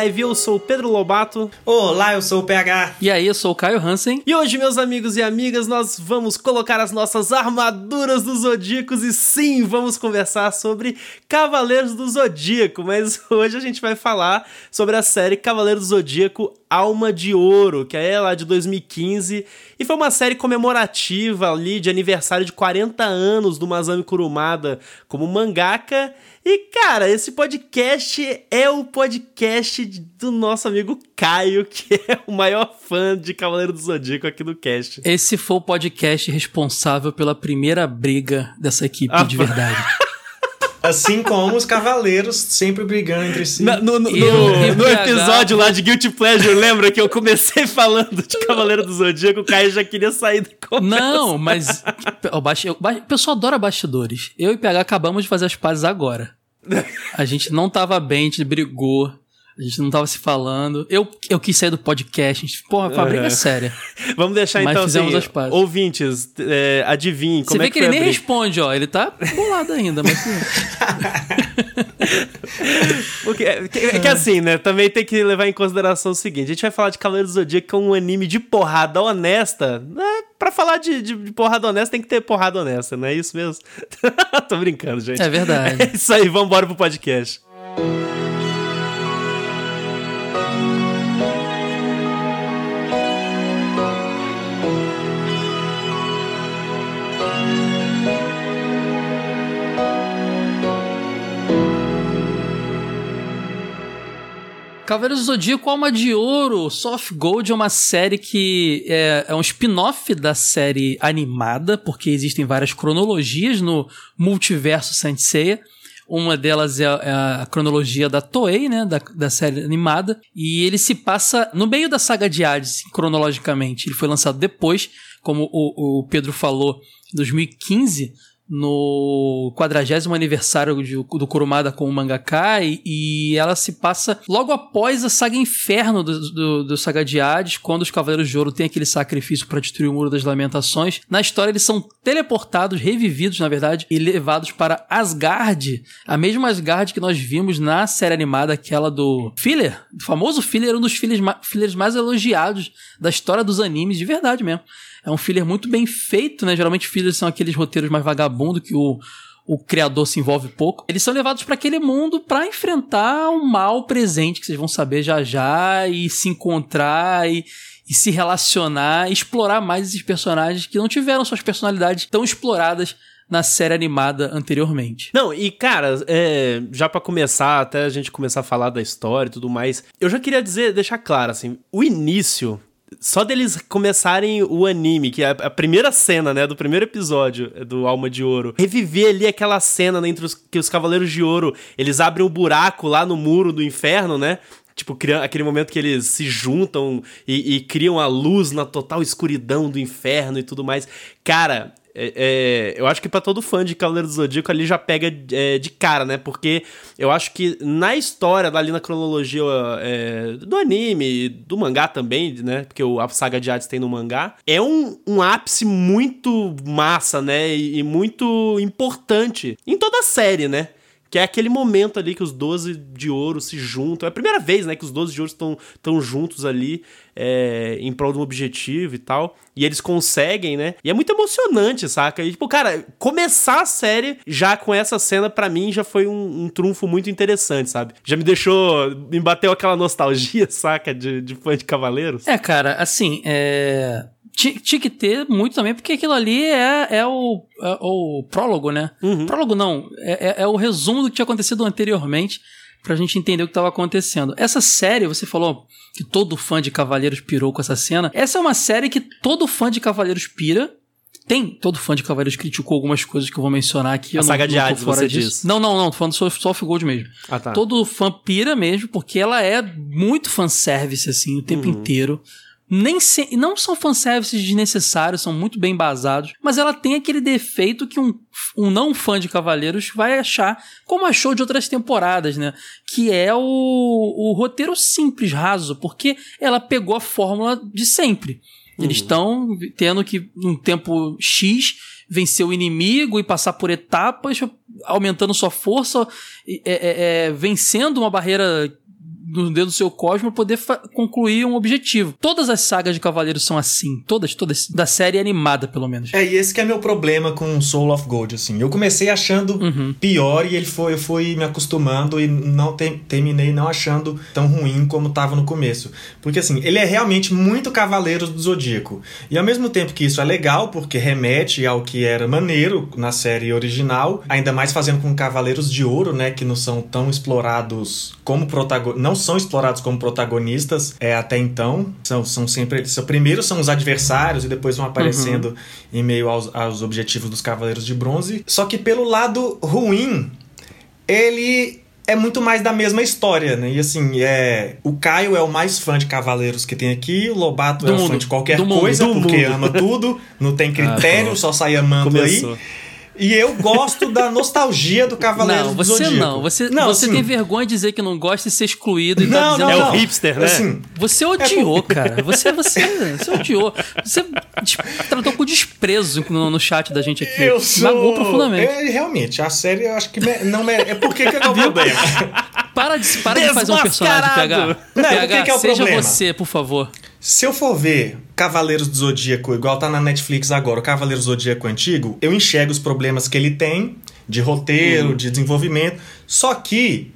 Overdrive. Eu sou o Pedro Lobato. Olá, eu sou o PH. E aí, eu sou o Caio Hansen. E hoje, meus amigos e amigas, nós vamos colocar as nossas armaduras dos Zodíacos e sim, vamos conversar sobre Cavaleiros do Zodíaco. Mas hoje a gente vai falar sobre a série Cavaleiros do Zodíaco Alma de Ouro, que é lá de 2015 e foi uma série comemorativa ali de aniversário de 40 anos do Masami Kurumada como mangaka. E cara, esse podcast é o podcast do nosso amigo Caio, que é o maior fã de Cavaleiro do Zodíaco aqui do cast. Esse foi o podcast responsável pela primeira briga dessa equipe ah, de verdade. Assim como os cavaleiros sempre brigando entre si. Na, no, no, no, no episódio lá de Guilty Pleasure, lembra que eu comecei falando de Cavaleiro do Zodíaco, o Caio já queria sair da conversa. Não, mas o, baixo, o pessoal adora bastidores. Eu e o PH acabamos de fazer as pazes agora. A gente não tava bem, a gente brigou. A gente não tava se falando. Eu, eu quis sair do podcast. A gente, porra, uma briga uhum. séria. Vamos deixar Mas então fizemos assim, as pazes. ouvintes, é, adivinhem como Você é que, que ele nem responde, ó. Ele tá bolado ainda, mas... Porque, é, que, é que assim, né? Também tem que levar em consideração o seguinte: a gente vai falar de Cavaleiro do Zodíaco, que é um anime de porrada honesta. Né? Pra falar de, de, de porrada honesta, tem que ter porrada honesta, não é isso mesmo? Tô brincando, gente. É verdade. É isso aí, vamos embora pro podcast. Cavaleiros do Zodíaco Alma de Ouro, Soft Gold é uma série que é, é um spin-off da série animada, porque existem várias cronologias no multiverso Saint. Uma delas é a, é a cronologia da Toei, né, da, da série animada, e ele se passa no meio da saga de Hades, cronologicamente. Ele foi lançado depois, como o, o Pedro falou, em 2015, no quadragésimo aniversário de, do Kurumada com o mangaka e, e, ela se passa logo após a saga Inferno do, do, do Saga de Hades, quando os Cavaleiros de Ouro têm aquele sacrifício para destruir o Muro das Lamentações. Na história eles são teleportados, revividos na verdade, e levados para Asgard, a mesma Asgard que nós vimos na série animada, aquela do Filler, o famoso Filler, um dos fillers, fillers mais elogiados da história dos animes, de verdade mesmo. É um filler muito bem feito, né? Geralmente fillers são aqueles roteiros mais vagabundos que o, o criador se envolve pouco. Eles são levados para aquele mundo para enfrentar um mal presente que vocês vão saber já já e se encontrar e, e se relacionar, e explorar mais esses personagens que não tiveram suas personalidades tão exploradas na série animada anteriormente. Não, e cara, é, já para começar, até a gente começar a falar da história e tudo mais, eu já queria dizer, deixar claro assim, o início só deles começarem o anime, que é a primeira cena, né, do primeiro episódio do Alma de Ouro, reviver ali aquela cena né, entre os que os Cavaleiros de Ouro, eles abrem um buraco lá no muro do inferno, né? Tipo, aquele momento que eles se juntam e, e criam a luz na total escuridão do inferno e tudo mais. Cara, é, é, eu acho que para todo fã de Cavaleiro do Zodíaco ali já pega é, de cara, né? Porque eu acho que na história, ali na cronologia é, do anime, do mangá também, né? Porque a saga de Hades tem no mangá, é um, um ápice muito massa, né? E, e muito importante em toda a série, né? Que é aquele momento ali que os 12 de ouro se juntam. É a primeira vez, né, que os 12 de ouro estão tão juntos ali é, em prol de um objetivo e tal. E eles conseguem, né? E é muito emocionante, saca? E, tipo, cara, começar a série já com essa cena, para mim, já foi um, um, trunfo muito interessante, sabe? Já me deixou. Me bateu aquela nostalgia, saca? De, de fã de Cavaleiros. É, cara, assim, é tinha que ter muito também, porque aquilo ali é, é, o, é o prólogo, né? Uhum. Prólogo não, é, é, é, o resumo do que tinha acontecido anteriormente pra gente entender o que estava acontecendo. Essa série, você falou que todo fã de Cavaleiros pirou com essa cena. Essa é uma série que todo fã de Cavaleiros pira. Tem, todo fã de Cavaleiros criticou algumas coisas que eu vou mencionar aqui. A saga não, de Hades, você disso. diz. Não, não, não, tô falando só Soft Gold mesmo. Ah, tá. Todo fã pira mesmo, porque ela é muito fanservice, assim, o tempo uhum. inteiro nem se, não são fanservices desnecessários, são muito bem basados, mas ela tem aquele defeito que um, um não fã de Cavaleiros vai achar, como achou de outras temporadas, né? Que é o, o roteiro simples, raso, porque ela pegou a fórmula de sempre. Eles estão uhum. tendo que, num tempo X, vencer o inimigo e passar por etapas, aumentando sua força, é, é, é, vencendo uma barreira no dedo do seu cosmo poder concluir um objetivo. Todas as sagas de Cavaleiros são assim. Todas, todas. Da série animada, pelo menos. É, e esse que é meu problema com Soul of Gold, assim. Eu comecei achando uhum. pior e ele foi, eu fui me acostumando e não te, terminei não achando tão ruim como tava no começo. Porque, assim, ele é realmente muito Cavaleiros do Zodíaco. E ao mesmo tempo que isso é legal, porque remete ao que era maneiro na série original, ainda mais fazendo com Cavaleiros de Ouro, né, que não são tão explorados como protagonistas, não são explorados como protagonistas é, até então. São, são sempre. São, primeiro são os adversários e depois vão aparecendo uhum. em meio aos, aos objetivos dos Cavaleiros de Bronze. Só que pelo lado ruim, ele é muito mais da mesma história, né? E assim, é. O Caio é o mais fã de Cavaleiros que tem aqui, o Lobato do é o fã de qualquer coisa, porque mundo. ama tudo, não tem critério, ah, só sai amando Começou. aí. E eu gosto da nostalgia do Cavaleiro não, você do Zodíaco. Não, você não. Você assim, tem vergonha de dizer que não gosta e ser excluído e tá não, tá dizendo... Não, é o hipster, né? Assim, você odiou, é cara. Você, você, você odiou. Você tratou com desprezo no, no chat da gente aqui. Eu sou... Profundamente. É, realmente, a série eu acho que não é... É porque que é o problema. Para de, para de fazer um personagem, PH. Não, PH, que é o seja problema? você, por favor. Se eu for ver Cavaleiros do Zodíaco, igual tá na Netflix agora, o Cavaleiros do Zodíaco antigo, eu enxergo os problemas que ele tem de roteiro, uhum. de desenvolvimento, só que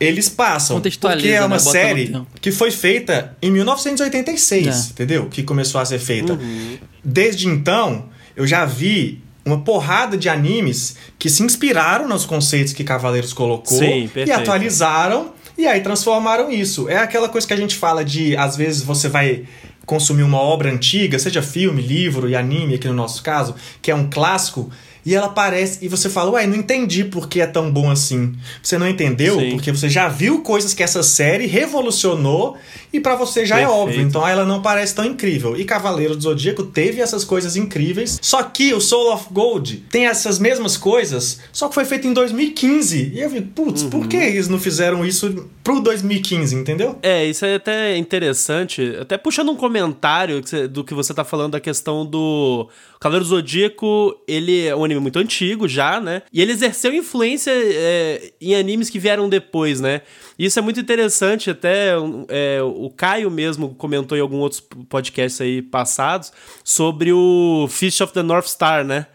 eles passam. Porque é uma né? série que foi feita em 1986, é. entendeu? Que começou a ser feita. Uhum. Desde então, eu já vi uma porrada de animes que se inspiraram nos conceitos que Cavaleiros colocou Sim, e atualizaram e aí transformaram isso. É aquela coisa que a gente fala de, às vezes você vai consumir uma obra antiga, seja filme, livro e anime, aqui no nosso caso, que é um clássico, e ela aparece e você fala, ué, não entendi por que é tão bom assim. Você não entendeu Sim. porque você já viu coisas que essa série revolucionou e para você já é Perfeito. é óbvio. Então ela não parece tão incrível. E Cavaleiro do Zodíaco teve essas coisas incríveis. Só que o Soul of Gold tem essas mesmas coisas, só que foi feito em 2015. E eu vi, putz, uhum. por que eles não fizeram isso pro 2015, entendeu? É, isso é até interessante. Até puxando um comentário do que você tá falando da questão do Cavaleiro do Zodíaco, ele é um anime muito antigo já, né? E ele exerceu influência é, em animes que vieram depois, né? E isso é muito interessante, até é, o Caio mesmo comentou em alguns outros podcasts aí passados sobre o Fish of the North Star, né?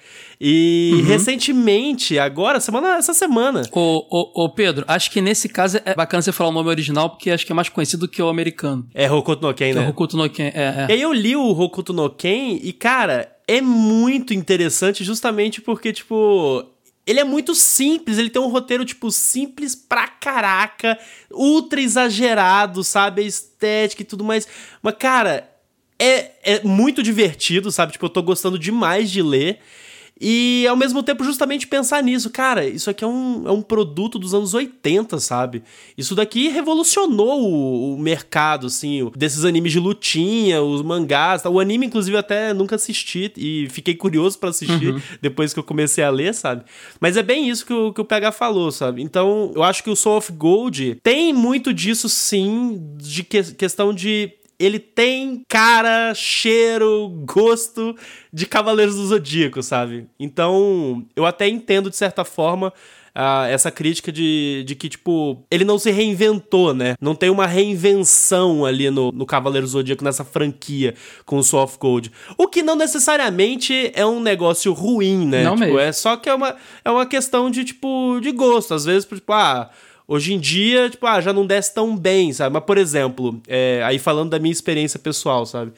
E uhum. recentemente, agora, semana, essa semana. Ô, ô, ô, Pedro, acho que nesse caso é bacana você falar o nome original, porque acho que é mais conhecido que o americano. É Hokuto no Ken, né? É Hokuto no Ken, é, é. E aí eu li o Hokuto no Ken e, cara, é muito interessante justamente porque, tipo, ele é muito simples, ele tem um roteiro, tipo, simples pra caraca, ultra exagerado, sabe? A estética e tudo mais. Mas, cara, é, é muito divertido, sabe? Tipo, eu tô gostando demais de ler. E ao mesmo tempo, justamente pensar nisso, cara, isso aqui é um, é um produto dos anos 80, sabe? Isso daqui revolucionou o, o mercado, assim, desses animes de lutinha, os mangás. Tá? O anime, inclusive, até nunca assisti e fiquei curioso para assistir uhum. depois que eu comecei a ler, sabe? Mas é bem isso que o, que o PH falou, sabe? Então, eu acho que o Soul of Gold tem muito disso, sim, de que, questão de ele tem cara, cheiro, gosto de Cavaleiros do Zodíaco, sabe? Então, eu até entendo de certa forma essa crítica de, de que, tipo, ele não se reinventou, né? Não tem uma reinvenção ali no, no Cavaleiro Zodíaco, nessa franquia com o Soft Gold. O que não necessariamente é um negócio ruim, né? Não tipo, mesmo. É só que é uma, é uma questão de, tipo, de gosto. Às vezes, tipo, ah Hoje em dia, tipo, ah, já não desce tão bem, sabe? Mas, por exemplo, é, aí falando da minha experiência pessoal, sabe?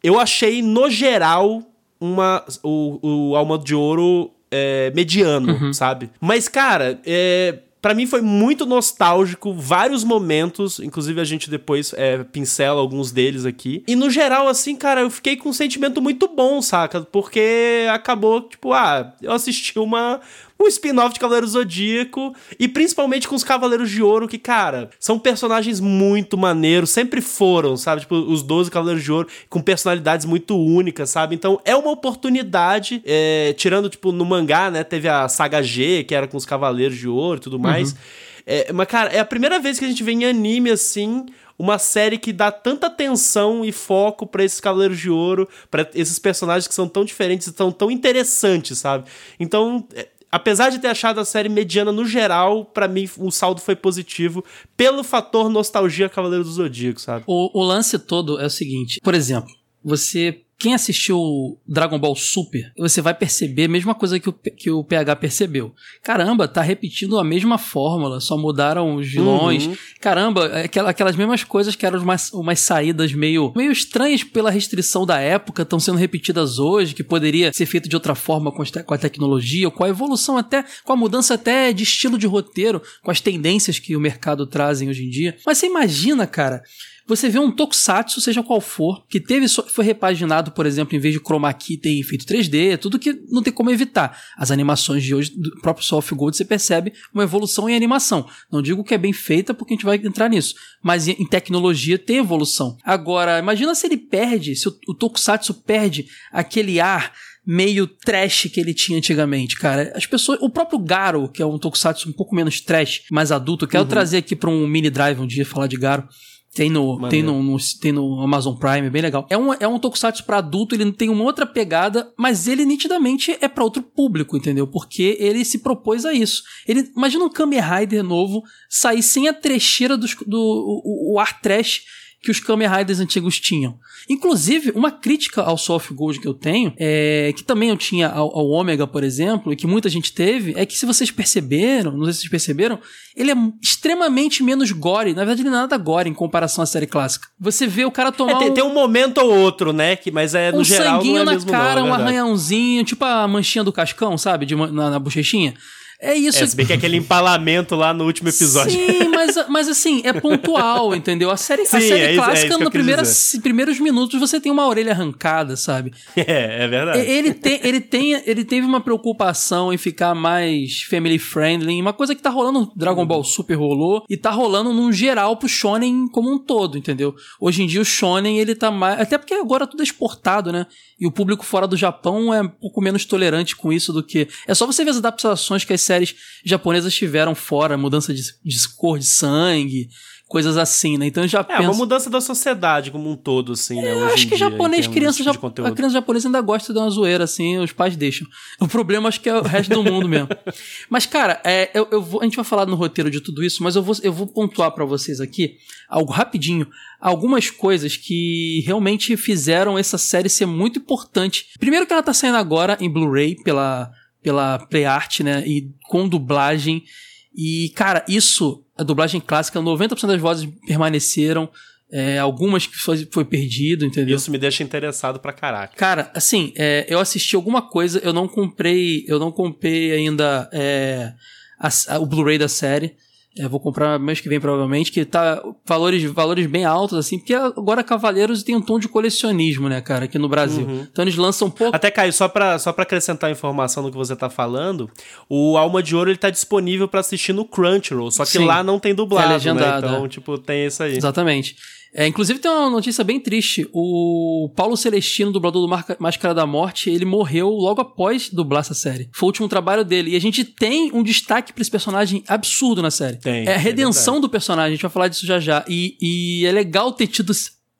Eu achei, no geral, uma, o, o Alma de Ouro é, mediano, uhum. sabe? Mas, cara, é, para mim foi muito nostálgico, vários momentos, inclusive a gente depois é, pincela alguns deles aqui. E no geral, assim, cara, eu fiquei com um sentimento muito bom, saca? Porque acabou, tipo, ah, eu assisti uma, um spin-off de Cavaleiro Zodíaco e principalmente com os Cavaleiros de Ouro, que, cara, são personagens muito maneiros, sempre foram, sabe? Tipo, os 12 Cavaleiros de Ouro com personalidades muito únicas, sabe? Então é uma oportunidade, é, tirando, tipo, no mangá, né? Teve a saga G, que era com os Cavaleiros de Ouro e tudo mais. Uhum. É, mas, cara, é a primeira vez que a gente vê em anime assim uma série que dá tanta atenção e foco para esses Cavaleiros de Ouro, para esses personagens que são tão diferentes e tão, tão interessantes, sabe? Então, é, apesar de ter achado a série mediana no geral, para mim o saldo foi positivo pelo fator nostalgia Cavaleiro do Zodíaco, sabe? O, o lance todo é o seguinte, por exemplo, você quem assistiu Dragon Ball Super, você vai perceber a mesma coisa que o, que o PH percebeu. Caramba, tá repetindo a mesma fórmula, só mudaram os vilões. Uhum. Caramba, é aquelas mesmas coisas que eram umas, umas saídas meio, meio estranhas pela restrição da época, estão sendo repetidas hoje, que poderia ser feito de outra forma com, com a tecnologia, com a evolução até, com a mudança até de estilo de roteiro, com as tendências que o mercado trazem hoje em dia. Mas você imagina, cara, você vê um tokusatsu, seja qual for, que teve foi repaginado, por exemplo, em vez de chroma key tem efeito 3D, tudo que não tem como evitar. As animações de hoje do próprio Soul of Gold você percebe uma evolução em animação. Não digo que é bem feita porque a gente vai entrar nisso, mas em tecnologia tem evolução. Agora, imagina se ele perde, se o, o tokusatsu perde aquele ar meio trash que ele tinha antigamente, cara. As pessoas, o próprio Garo, que é um tokusatsu um pouco menos trash, mais adulto, eu quero uhum. trazer aqui para um mini drive um dia falar de Garo. Tem no, tem no, no, tem no Amazon Prime, é bem legal. É um, é um tokusatsu pra adulto, ele tem uma outra pegada, mas ele nitidamente é para outro público, entendeu? Porque ele se propôs a isso. Ele, imagina um Kamen Rider novo sair sem a trecheira do, do o, o ar trash que os Kamen Riders antigos tinham. Inclusive, uma crítica ao Soft Gold que eu tenho, é, que também eu tinha ao, ao Omega, por exemplo, e que muita gente teve, é que se vocês perceberam, não sei se vocês perceberam, ele é extremamente menos gore. Na verdade, ele não é nada gore em comparação à série clássica. Você vê o cara tomar. É, tem, um, tem um momento ou outro, né? Que, mas é no um geral. sanguinho não é na cara, não, é um arranhãozinho, tipo a manchinha do cascão, sabe? De, na, na bochechinha. É isso. É, se bem que é aquele empalamento lá no último episódio. Sim, mas, mas assim, é pontual, entendeu? A série, Sim, a série é clássica, é nos primeiros, primeiros minutos, você tem uma orelha arrancada, sabe? É, é verdade. Ele, tem, ele, tem, ele teve uma preocupação em ficar mais family friendly, uma coisa que tá rolando no Dragon Ball Super rolou, e tá rolando num geral pro Shonen como um todo, entendeu? Hoje em dia o Shonen, ele tá mais. Até porque agora tudo é exportado, né? E o público fora do Japão é um pouco menos tolerante com isso do que. É só você ver as adaptações que as séries japonesas tiveram fora, mudança de, de cor de sangue, coisas assim, né? Então já É, penso... uma mudança da sociedade como um todo, assim, né? Eu acho que dia, japonês, criança, já, a criança japonesa ainda gosta de uma zoeira, assim, os pais deixam. O problema acho que é o resto do mundo mesmo. Mas, cara, é, eu, eu vou, a gente vai falar no roteiro de tudo isso, mas eu vou, eu vou pontuar para vocês aqui, algo rapidinho, algumas coisas que realmente fizeram essa série ser muito importante. Primeiro que ela tá saindo agora em Blu-ray pela pela Playart, né? E com dublagem. E, cara, isso, a dublagem clássica, 90% das vozes permaneceram. É, algumas que foi, foi perdido, entendeu? Isso me deixa interessado pra caraca. Cara, assim, é, eu assisti alguma coisa, eu não comprei, eu não comprei ainda é, a, a, o Blu-ray da série. É, vou comprar mês que vem, provavelmente, que tá valores, valores bem altos, assim, porque agora Cavaleiros tem um tom de colecionismo, né, cara, aqui no Brasil. Uhum. Então eles lançam um pouco. Até, Caio, só pra, só pra acrescentar informação no que você tá falando, o Alma de Ouro ele tá disponível para assistir no Crunchyroll, só que Sim. lá não tem dublado, é legendado, né? Então, é. tipo, tem isso aí. Exatamente. É, inclusive tem uma notícia bem triste. O Paulo Celestino, dublador do Máscara da Morte, ele morreu logo após dublar essa série. Foi o último trabalho dele. E a gente tem um destaque pra esse personagem absurdo na série. Tem, é a redenção é do personagem, a gente vai falar disso já já. E, e é legal ter tido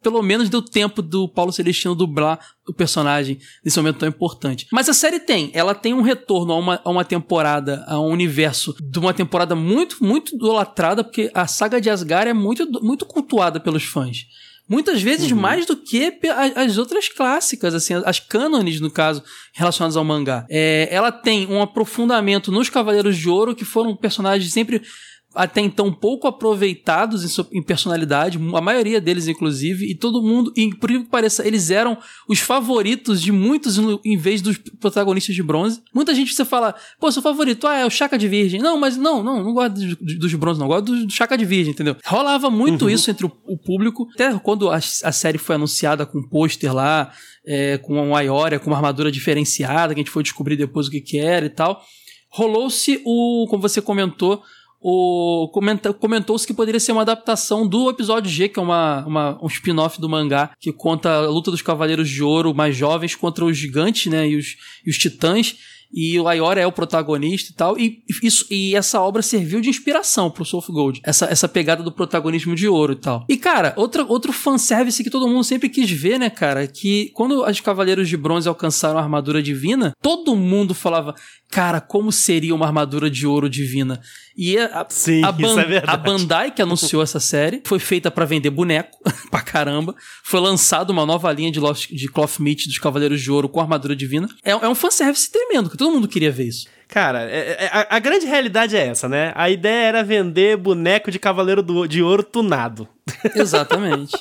pelo menos deu tempo do Paulo Celestino dublar o personagem nesse momento tão importante. Mas a série tem, ela tem um retorno a uma, a uma temporada, a um universo de uma temporada muito, muito idolatrada, porque a saga de Asgard é muito, muito cultuada pelos fãs. Muitas vezes uhum. mais do que as outras clássicas, assim, as cânones, no caso, relacionadas ao mangá. É, ela tem um aprofundamento nos Cavaleiros de Ouro, que foram personagens sempre até então pouco aproveitados em, sua, em, personalidade, a maioria deles, inclusive, e todo mundo, e por que pareça, eles eram os favoritos de muitos em vez dos protagonistas de bronze. Muita gente você fala, pô, seu favorito, ah, é o Chaka de Virgem. Não, mas não, não, não gosto dos, dos bronze, não, gosto do, do Chaka de Virgem, entendeu? Rolava muito uhum. isso entre o, o, público, até quando a, a série foi anunciada com um pôster lá, é, com uma Aioria, com uma armadura diferenciada, que a gente foi descobrir depois o que que era e tal. Rolou-se o, como você comentou, o comentou-se que poderia ser uma adaptação do episódio G, que é uma, uma um spin-off do mangá, que conta a luta dos Cavaleiros de Ouro mais jovens contra os gigantes, né, e os, e os titãs e o Ayora é o protagonista e tal, e, isso, e essa obra serviu de inspiração pro Soul of Gold, essa, essa pegada do protagonismo de ouro e tal. E, cara, outra, outro fanservice que todo mundo sempre quis ver, né, cara, que quando os Cavaleiros de Bronze alcançaram a armadura divina, todo mundo falava, cara, como seria uma armadura de ouro divina? E a, Sim, a, isso é verdade. a Bandai que anunciou essa série foi feita para vender boneco pra caramba. Foi lançado uma nova linha de, Lost, de cloth meat dos Cavaleiros de Ouro com armadura divina. É, é um fanservice tremendo, que todo mundo queria ver isso. Cara, é- é- a, a grande realidade é essa, né? A ideia era vender boneco de Cavaleiro do- de Ouro tunado. Exatamente.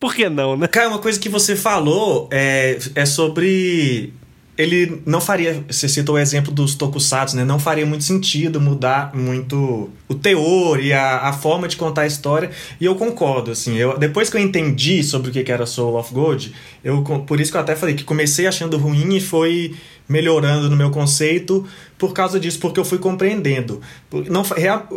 Por que não, né? Cara, uma coisa que você falou é, é sobre. Ele não faria. Você citou o exemplo dos tokusatsu, né? Não faria muito sentido mudar muito o teor e a, a forma de contar a história. E eu concordo, assim. Eu, depois que eu entendi sobre o que era Soul of Gold, eu, por isso que eu até falei que comecei achando ruim e foi melhorando no meu conceito por causa disso, porque eu fui compreendendo. Não,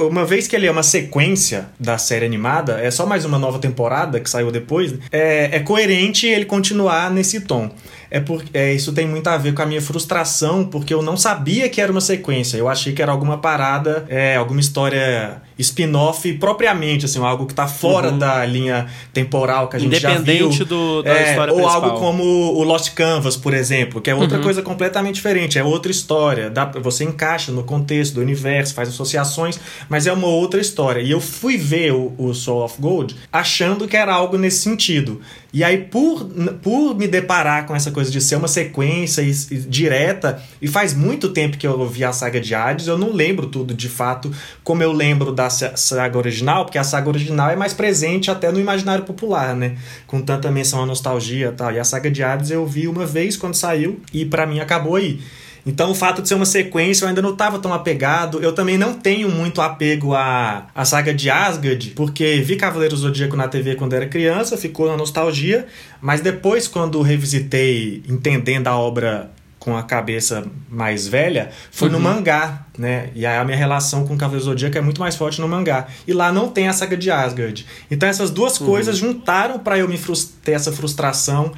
uma vez que ele é uma sequência da série animada, é só mais uma nova temporada que saiu depois, é, é coerente ele continuar nesse tom. É porque é, isso tem muito a ver com a minha frustração, porque eu não sabia que era uma sequência. Eu achei que era alguma parada, é, alguma história spin-off propriamente, assim, algo que tá fora da linha temporal que a gente já viu. Independente do- da É, história ou principal. algo como o Lost Canvas, por exemplo, que é outra coisa completamente diferente, é outra história. Dá, você encaixa no contexto do universo, faz associações, mas é uma outra história. E eu fui ver o, o Soul of Gold achando que era algo nesse sentido. E aí, por, por me deparar com essa coisa de ser uma sequência e- e direta, e faz muito tempo que eu vi a saga de Hades, eu não lembro tudo de fato como eu lembro da sa- saga original, porque a saga original é mais presente até no imaginário popular, né? Com tanta menção à nostalgia e tal. E a saga de Hades eu vi uma vez quando saiu, e pra mim acabou aí. Então, o fato de ser uma sequência, eu ainda não estava tão apegado. Eu também não tenho muito apego à, à saga de Asgard, porque vi Cavaleiro Zodíaco na TV quando era criança, ficou na nostalgia. Mas depois, quando revisitei, entendendo a obra com a cabeça mais velha, foi no mangá, né? E aí a minha relação com o Cavaleiro Zodíaco é muito mais forte no mangá. E lá não tem a saga de Asgard. Então essas duas coisas juntaram para eu me ter essa frustração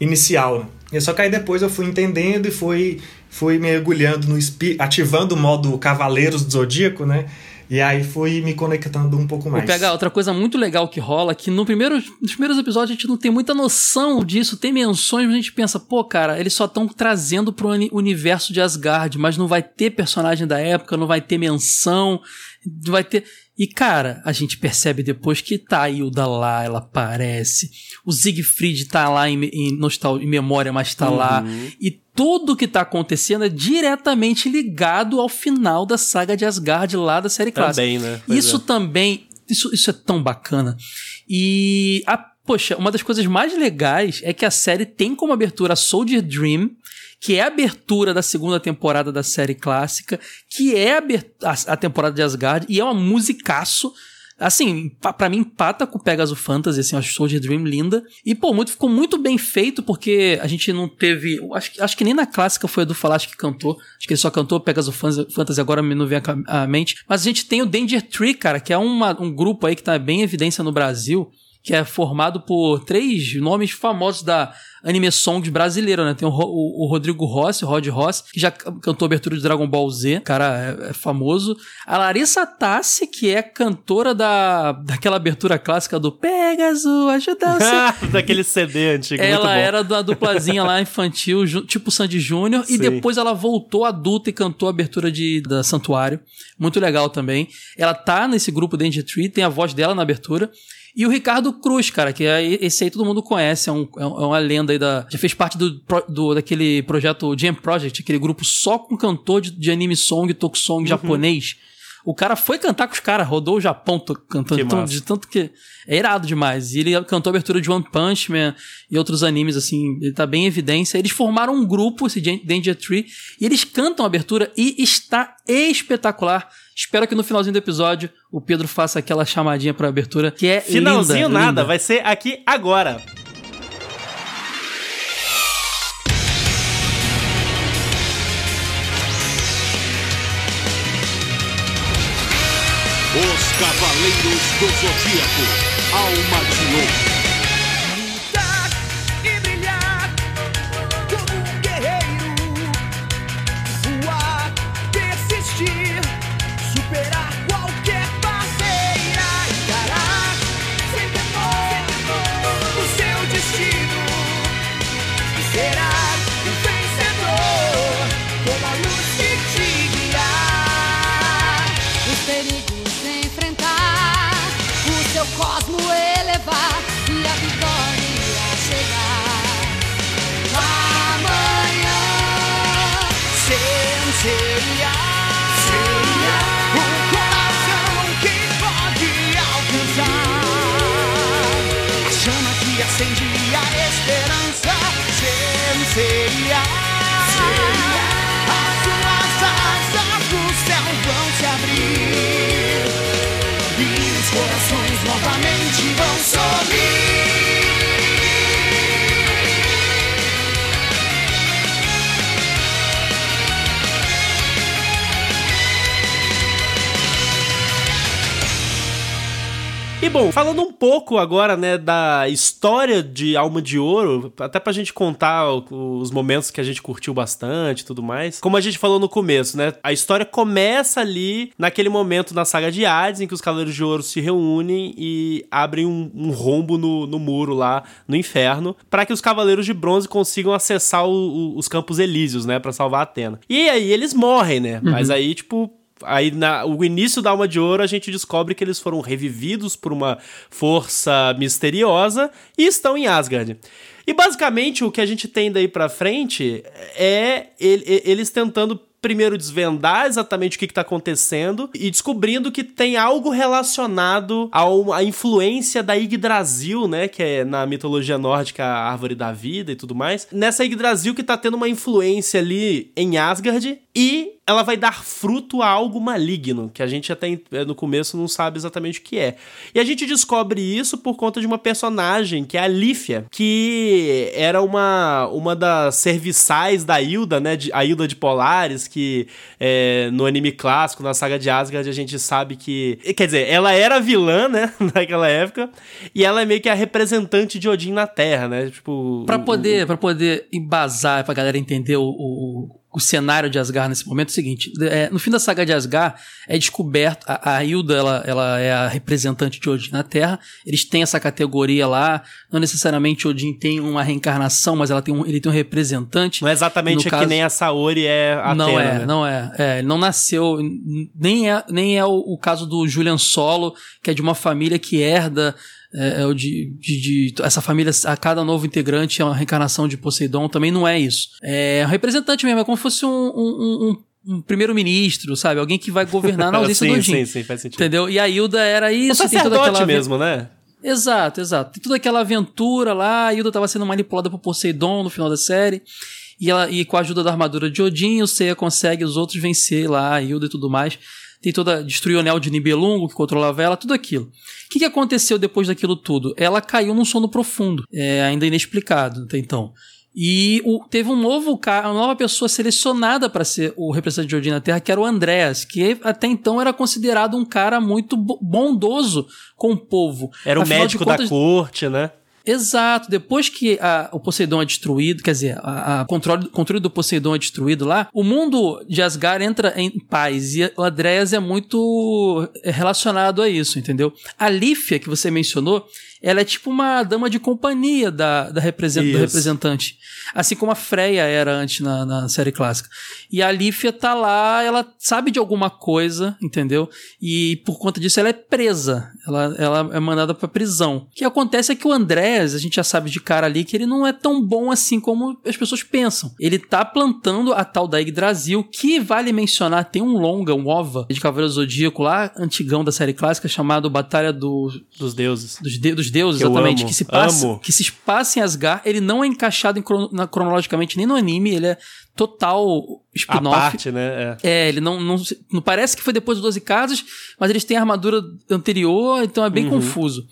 inicial. E só que aí depois eu fui entendendo e fui, fui mergulhando no espírito, ativando o modo Cavaleiros do Zodíaco, né? E aí fui me conectando um pouco mais. Vou pegar outra coisa muito legal que rola, que no primeiro, nos primeiros episódios a gente não tem muita noção disso, tem menções, mas a gente pensa, pô, cara, eles só estão trazendo pro uni- universo de Asgard, mas não vai ter personagem da época, não vai ter menção, não vai ter. E, cara, a gente percebe depois que tá a Hilda lá, ela aparece. O Siegfried tá lá em, em, nostal- em memória, mas tá lá. E tudo que tá acontecendo é diretamente ligado ao final da saga de Asgard lá da série clássica. Também, né? Pois Isso é. também, isso, isso é tão bacana. E, a, poxa, uma das coisas mais legais é que a série tem como abertura a Soldier Dream, que é a abertura da segunda temporada da série clássica, que é a, a- a temporada de Asgard, e é uma musicaço. Assim, pa- pra mim empata com o Pegasus Fantasy, assim, eu acho Soldier Dream linda. E, pô, muito, ficou muito bem feito, porque a gente não teve. Acho, acho que nem na clássica foi a do Falache que cantou. Acho que ele só cantou Pegasus Fan- Fantasy, agora me não vem à mente. Mas a gente tem o Danger Tree, cara, que é uma- um grupo aí que tá bem em evidência no Brasil, que é formado por três nomes famosos da anime songs brasileiro, né? Tem o, o- o Rodrigo Rossi, o Rod Rossi, que já cantou a abertura de Dragon Ball Z, cara é, é famoso. A Larissa Tassi, que é cantora da, daquela abertura clássica do Pegasus, ajuda você. Daquele CD antigo, muito Ela era da duplazinha lá infantil, tipo Sandy Júnior, e depois ela voltou adulta e cantou a abertura de, da Santuário. Muito legal também. Ela tá nesse grupo Danger Tree, tem a voz dela na abertura. E o Ricardo Cruz, cara, que é esse aí todo mundo conhece, é, um- é é uma lenda aí da. Já fez parte do, do- daquele projeto Jam Project, aquele grupo só com cantor de, de anime song, talk Uhum. song japonês. O cara foi cantar com os caras, rodou o Japão cantando, de tanto que é irado demais. E ele cantou a abertura de One Punch Man e outros animes, assim, ele tá bem em evidência. Eles formaram um grupo, esse Danger Tree, e eles cantam a abertura e está espetacular. Espero que no finalzinho do episódio o Pedro faça aquela chamadinha pra abertura, que é Finalzinho linda, nada, linda. vai ser aqui agora. Os Cavaleiros do Zodíaco, Alma de Lobo. Perigos enfrentar, o seu cosmo elevar Bom, falando um pouco agora, né, da história de Alma de Ouro, até pra gente contar os momentos que a gente curtiu bastante e tudo mais. Como a gente falou no começo, né, a história começa ali naquele momento na saga de Hades, em que os Cavaleiros de Ouro se reúnem e abrem um, um rombo no, no muro lá no inferno, para que os Cavaleiros de Bronze consigam acessar o- o- os Campos Elíseos, né, para salvar Atena. E aí eles morrem, né, mas aí, tipo, Aí, na, o início da Alma de Ouro, a gente descobre que eles foram revividos por uma força misteriosa e estão em Asgard. E basicamente o que a gente tem daí pra frente é ele- eles tentando primeiro desvendar exatamente o que está acontecendo e descobrindo que tem algo relacionado à influência da Yggdrasil, né, que é na mitologia nórdica a árvore da vida e tudo mais. Nessa Yggdrasil que tá tendo uma influência ali em Asgard e ela vai dar fruto a algo maligno, que a gente até em- no começo não sabe exatamente o que é. E a gente descobre isso por conta de uma personagem, que é a Lífia, que era uma, uma das serviçais da Hilda, né? de- a Hilda de Polaris, que é, no anime clássico, na saga de Asgard, a gente sabe que. Quer dizer, ela era vilã, né? Naquela época, e ela é meio que a representante de Odin na Terra, né? Tipo. Pra o- poder, pra poder embasar, pra galera entender o, o, o cenário de Asgard nesse momento, é o seguinte: é, no fim da saga de Asgard, é descoberto. A, a Hilda, ela, ela é a representante de Odin na Terra. Eles têm essa categoria lá. Não necessariamente Odin tem uma reencarnação, mas ela tem um, ele tem um representante. Não é exatamente No que caso- nem a Saori é a não Atena, é, né? não é, é. Ele não nasceu. Nem é, nem é o, o caso do Julian Solo, que é de uma família que herda. É, é o de, de, de- Essa família, a cada novo integrante é uma reencarnação de Poseidon. Também não é isso. É um representante mesmo, é como se fosse um, um, um- um primeiro-ministro, sabe? Alguém que vai governar na ausência sim, do Odin. sim, sim, faz sentido. Entendeu? E a Hilda era isso. tem toda sacerdote aquela mesmo, né? Exato, exato. Tem toda aquela aventura lá, a Hilda tava sendo manipulada por Poseidon no final da série. E, ela, e com a ajuda da armadura de Odin, o Seiya consegue os outros vencer lá, a Hilda e tudo mais. Tem toda. Destruiu o anel de Nibelungo, que controlava ela, tudo aquilo. O que, que aconteceu depois daquilo tudo? Ela caiu num sono profundo, é, ainda inexplicado até então. E o- teve um novo cara, uma nova pessoa selecionada para ser o representante de Odin na Terra, que era o Andreas, que até então era considerado um cara muito bo- bondoso com o povo. Era o Afinal médico da contas, corte, né? Exato. Depois que a- o Poseidon é destruído, quer dizer, a controle, controle do Poseidon é destruído lá, o mundo de Asgard entra em paz. E o Andreas é muito relacionado a isso, entendeu? A Lífia, que você mencionou, ela é tipo uma dama de companhia da, da represent, do representante. Assim como a Freya era antes na, na série clássica. E a Lífia tá lá, ela sabe de alguma coisa, entendeu? E por conta disso ela é presa. Ela, ela é mandada pra prisão. O que acontece é que o Andrés, a gente já sabe de cara ali que ele não é tão bom assim como as pessoas pensam. Ele tá plantando a tal da Yggdrasil, que vale mencionar, tem um longa, um OVA de Cavaleiro Zodíaco lá, antigão da série clássica, chamado Batalha do, Dos deuses. dos, de- dos deuses, Que exatamente, amo, que se passa, amo. que se passa em Asgard. Ele não é encaixado em na- cronologicamente nem no anime, ele é total spin-off. parte, né? É. É, ele não, não, não parece que foi depois dos 12 Casas, mas eles têm a armadura anterior, então é bem Uhum. confuso.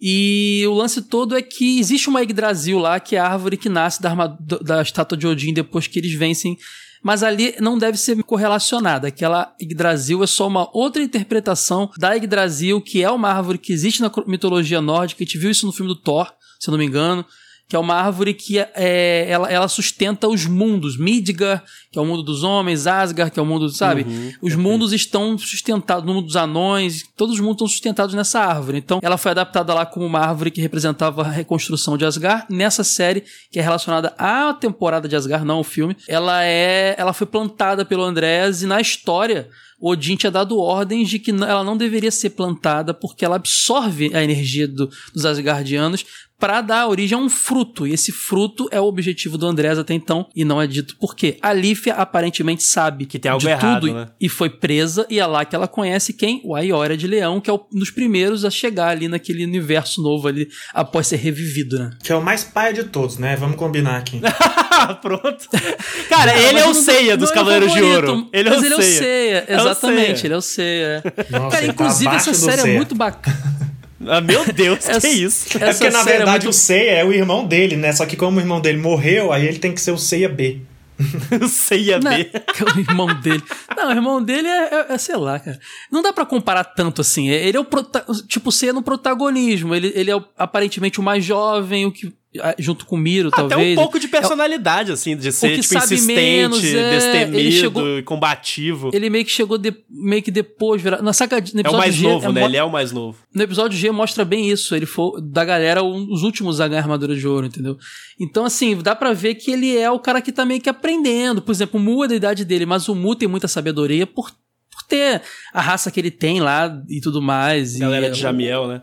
E o lance todo é que existe uma Yggdrasil lá, que é a árvore que nasce da, arma- da da estátua de Odin depois que eles vencem. Mas ali não deve ser correlacionada. Aquela Yggdrasil é só uma outra interpretação da Yggdrasil, que é uma árvore que existe na mitologia nórdica. A gente viu isso no filme do Thor, se eu não me engano. Que é uma árvore que é, ela, ela sustenta os mundos. Midgard, que é o mundo dos homens, Asgard, que é o mundo, sabe? os mundos estão sustentados, no mundo dos anões, todos os mundos estão sustentados nessa árvore. Então, ela foi adaptada lá como uma árvore que representava a reconstrução de Asgard. Nessa série, que é relacionada à temporada de Asgard, não ao filme, ela é, ela foi plantada pelo Andrés e na história Odin tinha dado ordens de que ela não deveria ser plantada porque ela absorve a energia do- dos Asgardianos para dar origem a um fruto. E esse fruto é o objetivo do Andrés até então, e não é dito por quê. A Lífia aparentemente sabe Que tem algo de errado, tudo né? e foi presa, e é lá que ela conhece quem? O Aiora de Leão, que é um dos primeiros a chegar ali naquele universo novo ali, após ser revivido, né? Que é o mais paia de todos, né? Vamos combinar aqui. Pronto. Cara, Não, ele é o Seiya dos é Cavaleiros de Ouro. Ele é mas o ele é o. Seiya, É exatamente, ele é o Seiya. Nossa, Cara, tá inclusive abaixo essa série é muito bacana. Ah, meu Deus, Essa- que isso? É porque, na série verdade, muito- o Seiya é o irmão dele, né? Só que como o irmão dele morreu, aí ele tem que ser o Seiya B. O Seiya Não, B. que é o irmão dele. Não, o irmão dele é, é- é, sei lá, cara. Não dá pra comparar tanto assim. É- Ele é o prota tipo, Seiya no protagonismo. Ele, ele é o- aparentemente o mais jovem, o que junto com o Miro, Até talvez. um pouco de personalidade, assim, de ser, tipo, insistente, menos, é, destemido ele chegou- e combativo. Ele meio que chegou de- meio que depois, vira- na saga no É o mais G, novo, né? mo- Ele é o mais novo. No episódio G mostra bem isso. Ele foi da galera um dos últimos a ganhar armadura de ouro, entendeu? Então, assim, dá pra ver que ele é o cara que tá meio que aprendendo. Por exemplo, o Mu é da idade dele, mas o Mu tem muita sabedoria por, por ter a raça que ele tem lá e tudo mais. Galera e, de Jamiel, né?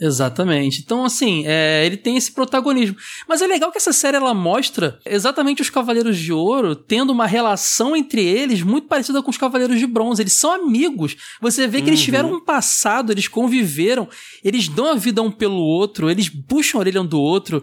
Exatamente. Então, assim, é, ele tem esse protagonismo. Mas é legal que essa série ela mostra exatamente os Cavaleiros de Ouro tendo uma relação entre eles muito parecida com os Cavaleiros de Bronze. Eles são amigos. Você vê que eles tiveram um passado, eles conviveram, eles dão a vida um pelo outro, eles puxam a orelha um do outro.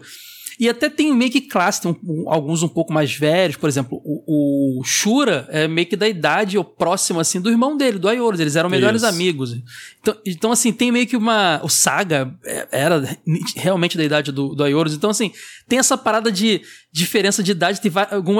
E até tem meio que classe, tem um- alguns um pouco mais velhos, por exemplo, o, o Shura é meio que da idade ou próximo assim do irmão dele, do Aioros, eles eram melhores Isso. amigos. Então, então, assim, tem meio que uma. O Saga é, era realmente da idade do, do. Então, assim, tem essa parada de diferença de idade. Tem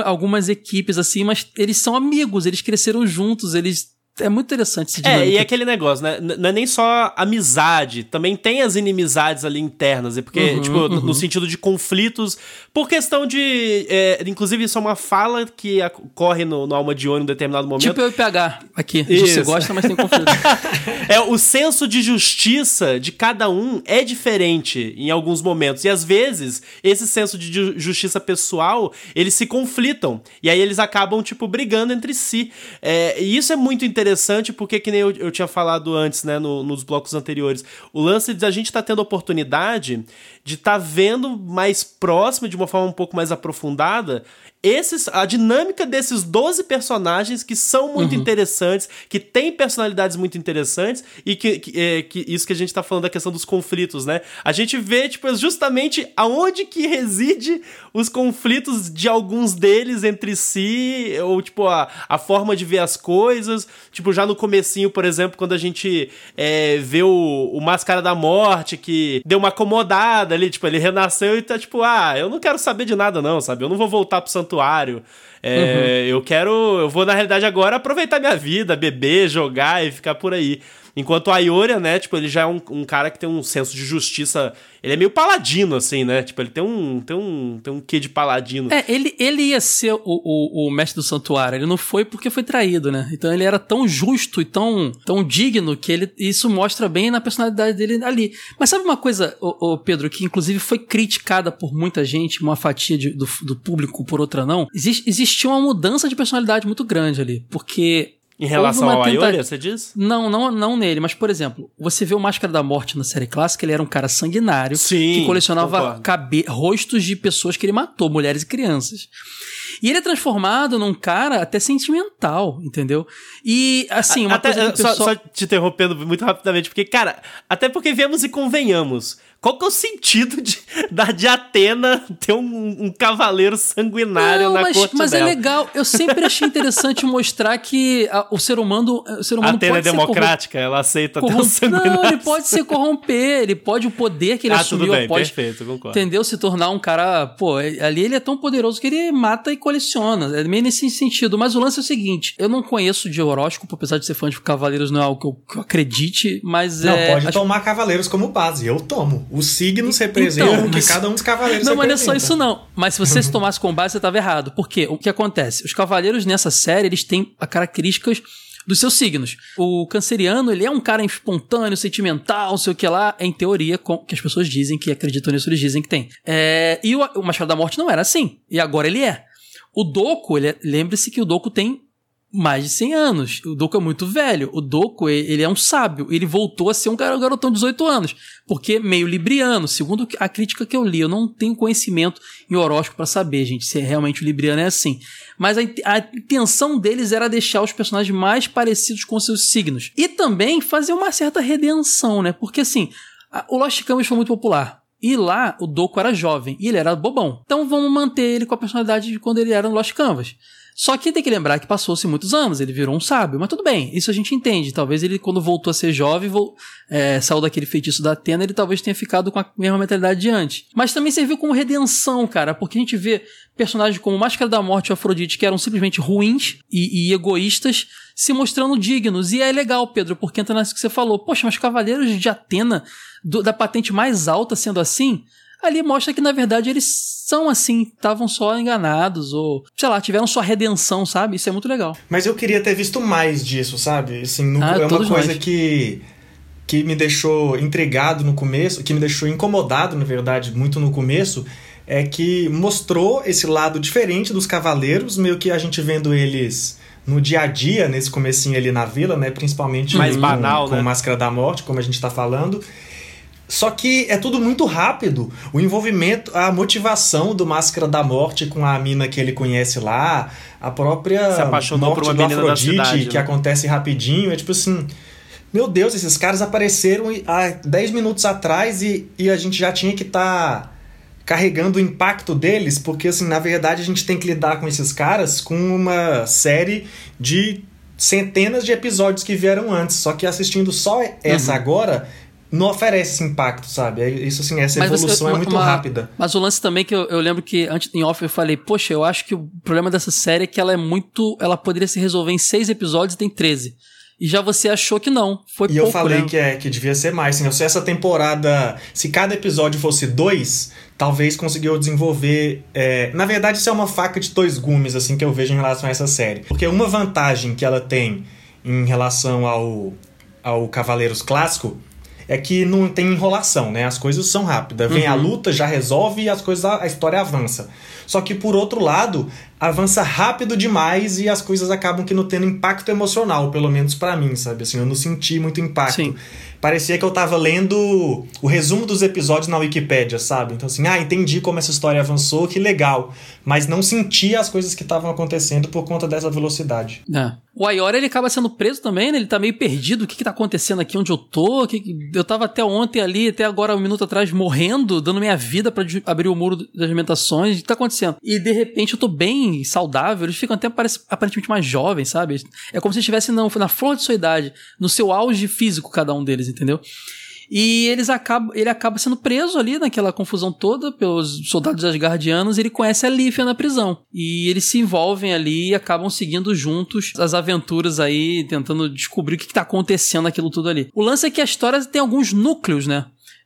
algumas equipes, assim, mas eles são amigos, eles cresceram juntos, eles. É muito interessante esse É, dinâmica. e aquele negócio, né? Não é nem só amizade, também tem as inimizades ali internas, é porque, Uhum, tipo, no- no sentido de conflitos, por questão de. é, inclusive, isso é uma fala que ocorre no, no Alma de Ouro em um determinado momento. Tipo eu e PH aqui. Você gosta, mas tem conflito. É, o senso de justiça de cada um é diferente em alguns momentos. E às vezes, esse senso de ju- justiça pessoal, eles se conflitam. E aí eles acabam, tipo, brigando entre si. É, e isso é muito interessante porque, que nem eu, eu tinha falado antes, né, no- nos blocos anteriores, o lance de a gente tá tendo a oportunidade de estar tá vendo mais próximo, de uma forma um pouco mais aprofundada, esses, a dinâmica desses 12 personagens que são muito interessantes, que têm personalidades muito interessantes e que, que, é, que isso que a gente tá falando da questão dos conflitos, né? A gente vê, tipo, justamente aonde que reside os conflitos de alguns deles entre si, ou, tipo, a, a forma de ver as coisas. Tipo, já no comecinho, por exemplo, quando a gente é, vê o, o Máscara da Morte, que deu uma acomodada ali, tipo, ele renasceu e tá, tipo, ah, eu não quero saber de nada não, sabe? Eu não vou voltar pro santuário. É, Eu quero, eu vou, na realidade, agora aproveitar minha vida, beber, jogar e ficar por aí. Enquanto a Ioria, né, tipo, ele já é um, um cara que tem um senso de justiça. Ele é meio paladino, assim, né? Tipo, ele tem um, tem um, tem um quê de paladino. É, ele, ele ia ser o, o, o mestre do santuário. Ele não foi porque foi traído, né? Então ele era tão justo e tão, tão digno que ele, isso mostra bem na personalidade dele ali. Mas sabe uma coisa, ô, ô, Pedro, que inclusive foi criticada por muita gente, uma fatia de- do, do público, por outra não? Existe, existia uma mudança de personalidade muito grande ali. Porque. Em relação ao tenta- Ioria, você diz? Não, não, não nele, mas por exemplo, você vê o Máscara da Morte na série clássica, ele era um cara sanguinário Sim, que colecionava cabe rostos de pessoas que ele matou, mulheres e crianças. E ele é transformado num cara até sentimental, entendeu? E assim, uma até, coisa o só, pessoal... só te interrompendo muito rapidamente, porque, cara, até porque vemos e convenhamos. Qual que é o sentido de, da, de Atena ter um, um cavaleiro sanguinário Não, na mas, corte mas é dela? legal. Eu sempre achei interessante mostrar que a- o ser humano, o ser humano Atena é pode democrática, ela aceita até o corrom- sanguinário. Não, ele pode se corromper, ele pode o poder que ele Ah, assumiu tudo bem, após perfeito, concordo. entendeu? Se tornar um cara, pô, ali ele é tão poderoso que ele mata e coleciona. É meio nesse sentido. Mas o lance é o seguinte: eu não conheço de horóscopo, apesar de ser fã de Cavaleiros, não é algo que eu, que eu acredite, mas Não, é. pode acho- tomar cavaleiros como base. Eu tomo. Os signos representam Então, o que mas- cada um dos cavaleiros Não, mas não é só isso, não. Mas se você se tomasse com base, você estava errado. Por quê? O que acontece? Os cavaleiros nessa série, eles têm características dos seus signos. O canceriano, ele é um cara espontâneo, sentimental, não sei o que lá, em teoria, com, que as pessoas dizem que acreditam nisso, eles dizem que tem. É, e o, o Machado da Morte não era assim. E agora ele é. O Doku, ele é- lembre-se que o Doku tem mais de 100 anos. O Doku é muito velho. O Doku, ele é um sábio. Ele voltou a ser um gar- garotão de 18 anos. Porque meio libriano. Segundo a crítica que eu li, eu não tenho conhecimento em horóscopo pra saber, gente, se realmente o libriano é assim. Mas a, a intenção deles era deixar os personagens mais parecidos com seus signos. E também fazer uma certa redenção, né? Porque assim, a- o Lost Canvas foi muito popular. E lá o Doku era jovem e ele era bobão. Então vamos manter ele com a personalidade de quando ele era no Lost Canvas. Só que tem que lembrar que passou-se muitos anos, ele virou um sábio, mas tudo bem, isso a gente entende. Talvez ele, quando voltou a ser jovem, é, saiu daquele feitiço da Atena, ele talvez tenha ficado com a mesma mentalidade de antes. Mas também serviu como redenção, cara, porque a gente vê personagens como Máscara da Morte e Afrodite, que eram simplesmente ruins e, e egoístas, se mostrando dignos. E é legal, Pedro, porque entra nisso que você falou. Poxa, mas Cavaleiros de Atena, do- da patente mais alta sendo assim, ali mostra que na verdade eles são assim, estavam só enganados ou, sei lá, tiveram sua redenção, sabe? Isso é muito legal. Mas eu queria ter visto mais disso, sabe? Assim, no- Ah, é uma coisa nós. que que me deixou intrigado no começo, que me deixou incomodado, na verdade, muito no começo, é que mostrou esse lado diferente dos cavaleiros, meio que a gente vendo eles no dia a dia, nesse comecinho ali na vila, né, principalmente Mais com, banal, com né? Máscara da Morte, como a gente tá falando. Só que é tudo muito rápido. O envolvimento, a motivação do Máscara da Morte com a mina que ele conhece lá, a própria Se apaixonou morte por uma do Afrodite, cidade, que né? acontece rapidinho. É tipo assim, meu Deus, esses caras apareceram há 10 minutos atrás e, e a gente já tinha que estar carregando o impacto deles, porque assim, na verdade a gente tem que lidar com esses caras com uma série de centenas de episódios que vieram antes. Só que assistindo só Uhum. essa agora não oferece esse impacto, sabe? É Isso assim, essa Mas você- evolução é uma- muito uma- rápida. Mas o lance também que eu, eu lembro que antes em off eu falei, poxa, eu acho que o problema dessa série é que ela é muito. Ela poderia se resolver em seis episódios e tem 13. E já você achou que não. Foi E pouco, eu falei né? que, é, que devia ser mais. Assim, se essa temporada. Se cada episódio fosse dois, talvez conseguiu desenvolver. é, na verdade, isso é uma faca de dois gumes, assim, que eu vejo em relação a essa série. Porque uma vantagem que ela tem em relação ao, ao Cavaleiros Clássico é que não tem enrolação, né? As coisas são rápidas. Vem a luta, já resolve e as coisas, a história avança. Só que por outro lado, avança rápido demais e as coisas acabam que não tendo impacto emocional, pelo menos pra mim, sabe? Assim, eu não senti muito impacto. Sim. Parecia que eu tava lendo o resumo dos episódios na Wikipédia, sabe? Então assim, ah, entendi como essa história avançou, que legal. Mas não senti as coisas que estavam acontecendo por conta dessa velocidade. É. O Ayora, ele acaba sendo preso também, né? Ele tá meio perdido. O que que tá acontecendo aqui onde eu tô? Que Eu tava até ontem ali, até agora, um minuto atrás, morrendo, dando minha vida pra de- abrir o muro das alimentações. O que tá acontecendo? E, de repente, eu tô bem saudável. Eles ficam até parece, aparentemente mais jovens, sabe? É como se estivessem na, na flor de sua idade, no seu auge físico, cada um deles, entendeu? E eles acabam, ele acaba sendo preso ali naquela confusão toda pelos soldados asgardianos. Ele conhece a Lífia na prisão. E eles se envolvem ali e acabam seguindo juntos as aventuras aí, tentando descobrir o que, que tá acontecendo aquilo tudo ali. O lance é que a história tem alguns núcleos, né?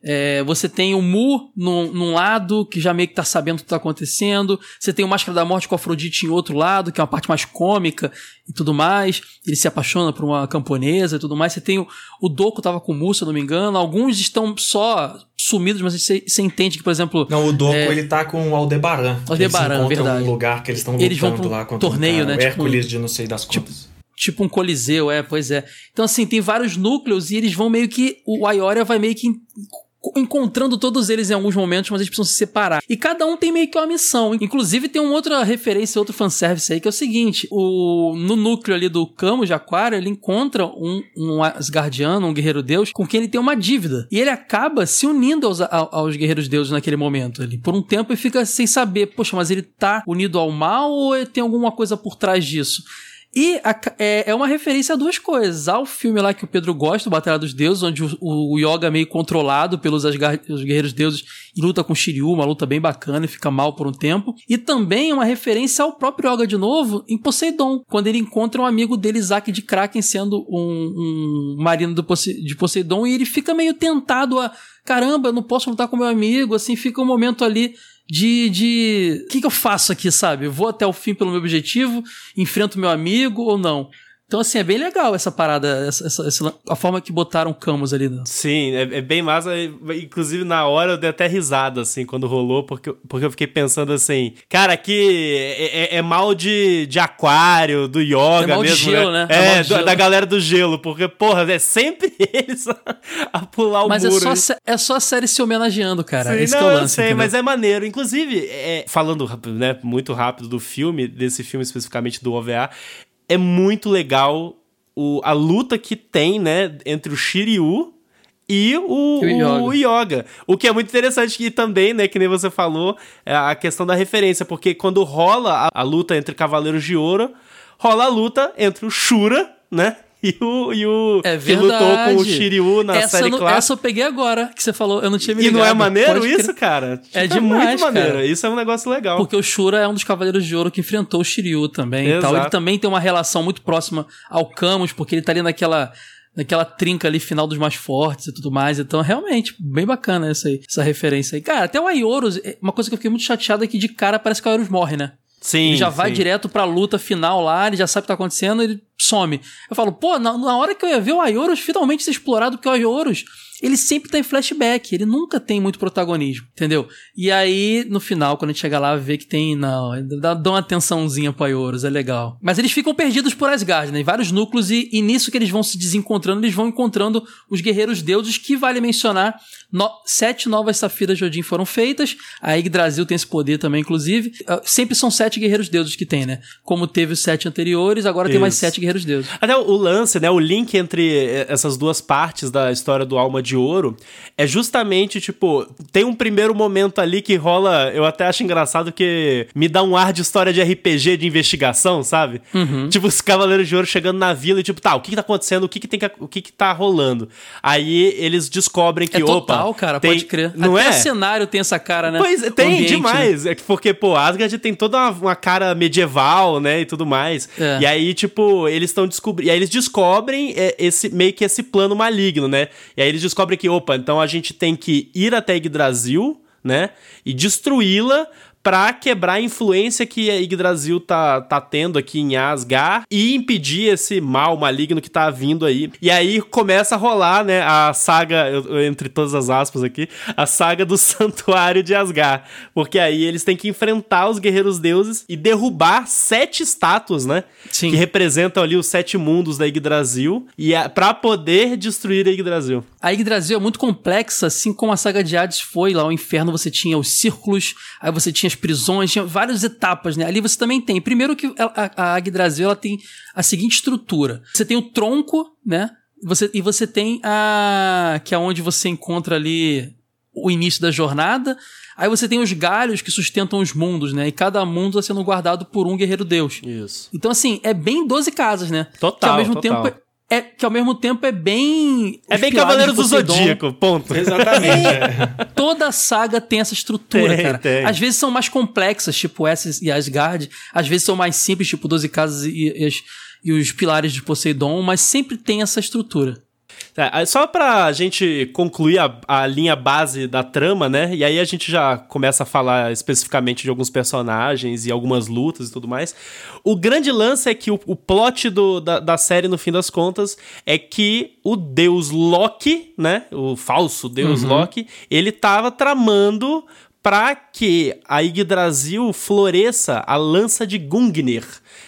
É, você tem o Mu num, num lado, que já meio que tá sabendo o que tá acontecendo. Você tem o Máscara da Morte com a Afrodite em outro lado, que é uma parte mais cômica e tudo mais. Ele se apaixona por uma camponesa e tudo mais. Você tem o, o Doku tava com o Mu, se eu não me engano. Alguns estão só sumidos, mas você, você entende que, por exemplo, Não, o Doku, É. ele tá com o Aldebaran. Aldebaran, eles verdade. um lugar que eles estão Eles vão lutando pra um lá contra torneio, um cara, né, tipo- Hércules de não sei das contas. tipo um coliseu, é, pois é. Então, assim, tem vários núcleos e eles vão meio que. O Aioria vai meio que. En- Encontrando todos eles em alguns momentos, mas eles precisam se separar. E cada um tem meio que uma missão. Inclusive, tem uma outra referência, outro fanservice aí, que é o seguinte: o, no núcleo ali do Camus de Aquário, ele encontra um, um Asgardiano, um guerreiro deus, com quem ele tem uma dívida. E ele acaba se unindo aos, aos guerreiros deuses naquele momento ali. Por um tempo e fica sem saber, poxa, mas ele tá unido ao mal ou tem alguma coisa por trás disso? E a é, é uma referência a duas coisas. Ao filme lá que o Pedro gosta, o Batalha dos Deuses, onde o, o Yoga é meio controlado pelos Asgard, os guerreiros deuses e luta com Shiryu, uma luta bem bacana e fica mal por um tempo. E também é uma referência ao próprio Yoga de novo em Poseidon, quando ele encontra um amigo dele, Isaac de Kraken, sendo um, um marino Pose- de Poseidon, e ele fica meio tentado a caramba, eu não posso lutar com meu amigo, assim, fica um momento ali de. de o que, que eu faço aqui, sabe? Eu vou até o fim pelo meu objetivo, enfrento meu amigo ou não? Então, assim, é bem legal essa parada, essa, essa- essa- a forma que botaram Camus ali. Né? Sim, é, é bem massa. Inclusive, na hora eu dei até risada, assim, quando rolou, porque, porque eu fiquei pensando assim, cara, aqui é, é- é mal de, de aquário, do yoga É mal de mesmo, gelo, né? É É, de do- da galera do gelo, porque, porra, é sempre eles a, a pular o Mas é muro. só, aí. sé- é só a série se homenageando, cara. Sim, Esse não, que é o eu lance. sei, entendeu? mas é maneiro. Inclusive, é, falando né, muito rápido do filme, desse filme especificamente do OVA, é muito legal o, a luta que tem, né, entre o Shiryu e o, E o o Yoga. O que é muito interessante que também, né, que nem você falou, é a questão da referência, porque quando rola a, a luta entre Cavaleiros de Ouro, rola a luta entre o Shura, né, e o, e o É que lutou com o Shiryu na essa série não- clássica. Essa eu peguei agora, que você falou, eu não tinha me E não é ligado. maneiro Pode isso, cara? É Tipo, demais, muito maneiro. cara. Isso é um negócio legal. Porque o Shura é um dos Cavaleiros de Ouro que enfrentou o Shiryu também e tal. Exato. Ele também tem uma relação muito próxima ao Camus, porque ele tá ali naquela, naquela trinca ali final dos mais fortes e tudo mais. Então, realmente, bem bacana essa, aí, essa referência aí. Cara, até o Aioros, é uma coisa que eu fiquei muito chateado é que de cara parece que o Aioros morre, né? Sim. Ele já vai sim. direto pra luta final lá, ele já sabe o que tá acontecendo, ele some. Eu falo, pô, na, na hora que eu ia ver o Aioros finalmente ser explorado, porque o Aioros, ele sempre tá em flashback, ele nunca tem muito protagonismo, entendeu? E aí, no final, quando a gente chega lá, vê que tem, não, dá, dá uma atençãozinha pro Aioros, é legal. Mas eles ficam perdidos por Asgard, né? Em vários núcleos, e, e nisso que eles vão se desencontrando, eles vão encontrando os guerreiros deuses, que vale mencionar, no- sete novas safiras de Odin foram feitas, a Yggdrasil tem esse poder também, inclusive. Ah, Sempre são sete guerreiros deuses que tem, né? Como teve os sete anteriores, agora tem mais Isso. sete guerreiros deuses. Até o o lance, né? O link entre eh, essas duas partes da história do Alma de Ouro é justamente, tipo, tem um primeiro momento ali que rola. Eu até acho engraçado que me dá um ar de história de RPG de investigação, sabe? Uhum. Tipo, os Cavaleiros de Ouro chegando na vila e, tipo, tá, o que, que tá acontecendo? O que, que tem que, o que, que tá rolando? Aí eles descobrem que, É opa. total, cara, tem- pode crer. Não Até é? o cenário tem essa cara, né? Pois é, tem ambiente, né? demais. É que porque, pô, Asgard tem toda uma, uma cara medieval, né, e tudo mais. É. E aí, tipo, eles estão descobrindo. E aí eles descobrem é, esse meio que esse plano maligno, né? E aí eles descobrem que, opa, então a gente tem que ir até Yggdrasil, né? E destruí-la pra quebrar a influência que a Yggdrasil tá, tá tendo aqui em Asgard e impedir esse mal maligno que tá vindo aí. E aí começa a rolar, né, a saga, entre todas as aspas aqui, a saga do Santuário de Asgard. Porque aí eles têm que enfrentar os guerreiros deuses e derrubar sete estátuas, né? Sim. Que representam ali os sete mundos da Yggdrasil e a, pra poder destruir a Yggdrasil. A Yggdrasil é muito complexa, assim como a saga de Hades foi. Lá o inferno você tinha os círculos, aí você tinha as prisões, tinha várias etapas, né? Ali você também tem. Primeiro que a, a, a Yggdrasil ela tem a seguinte estrutura. Você tem o tronco, né? Você, e você tem a... que é onde você encontra ali o início da jornada. Aí você tem os galhos que sustentam os mundos, né? E cada mundo está sendo guardado por um guerreiro deus. Isso. Então, assim, é bem 12 casas, né? Total, Que ao mesmo total. tempo é, é- que ao mesmo tempo é bem É bem Cavaleiro do. Zodíaco, ponto. Exatamente. é. Toda saga tem essa estrutura, Tem, cara. tem. Às vezes são mais complexas, tipo essas e Asgard. Às vezes são mais simples, tipo 12 casas e, e e os pilares de Poseidon, mas sempre tem essa estrutura. É, só pra gente concluir a, a linha base da trama, né? E aí a gente já começa a falar especificamente de alguns personagens e algumas lutas e tudo mais. O grande lance é que o, o plot do, da, da série, no fim das contas, é que o deus Loki, né? O falso deus Loki, ele tava tramando pra que a Yggdrasil floresça a lança de Gungnir,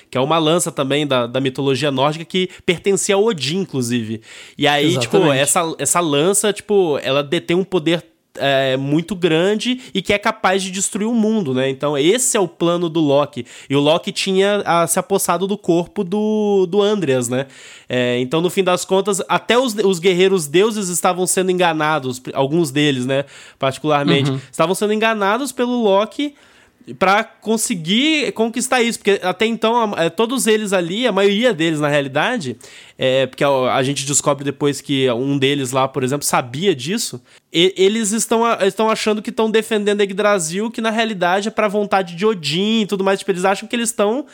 que é uma lança também da, da mitologia nórdica que pertencia a Odin, inclusive. E aí, tipo, Exatamente. essa, essa lança, tipo, ela detém um poder é, muito grande e que é capaz de destruir o mundo, né? Então, esse é o plano do Loki. E o Loki tinha ah, se apossado do corpo do, do Andreas, né? É, então, no fim das contas, até os, os guerreiros deuses estavam sendo enganados, alguns deles, né? Particularmente, estavam sendo enganados pelo Loki pra conseguir conquistar isso, porque até então a- é, todos eles ali, a maioria deles na realidade, é, porque a, a gente descobre depois que um deles lá, por exemplo, sabia disso, e- eles estão, a- estão achando que estão defendendo Yggdrasil, que na realidade é pra vontade de Odin e tudo mais. Tipo, eles acham que eles estão.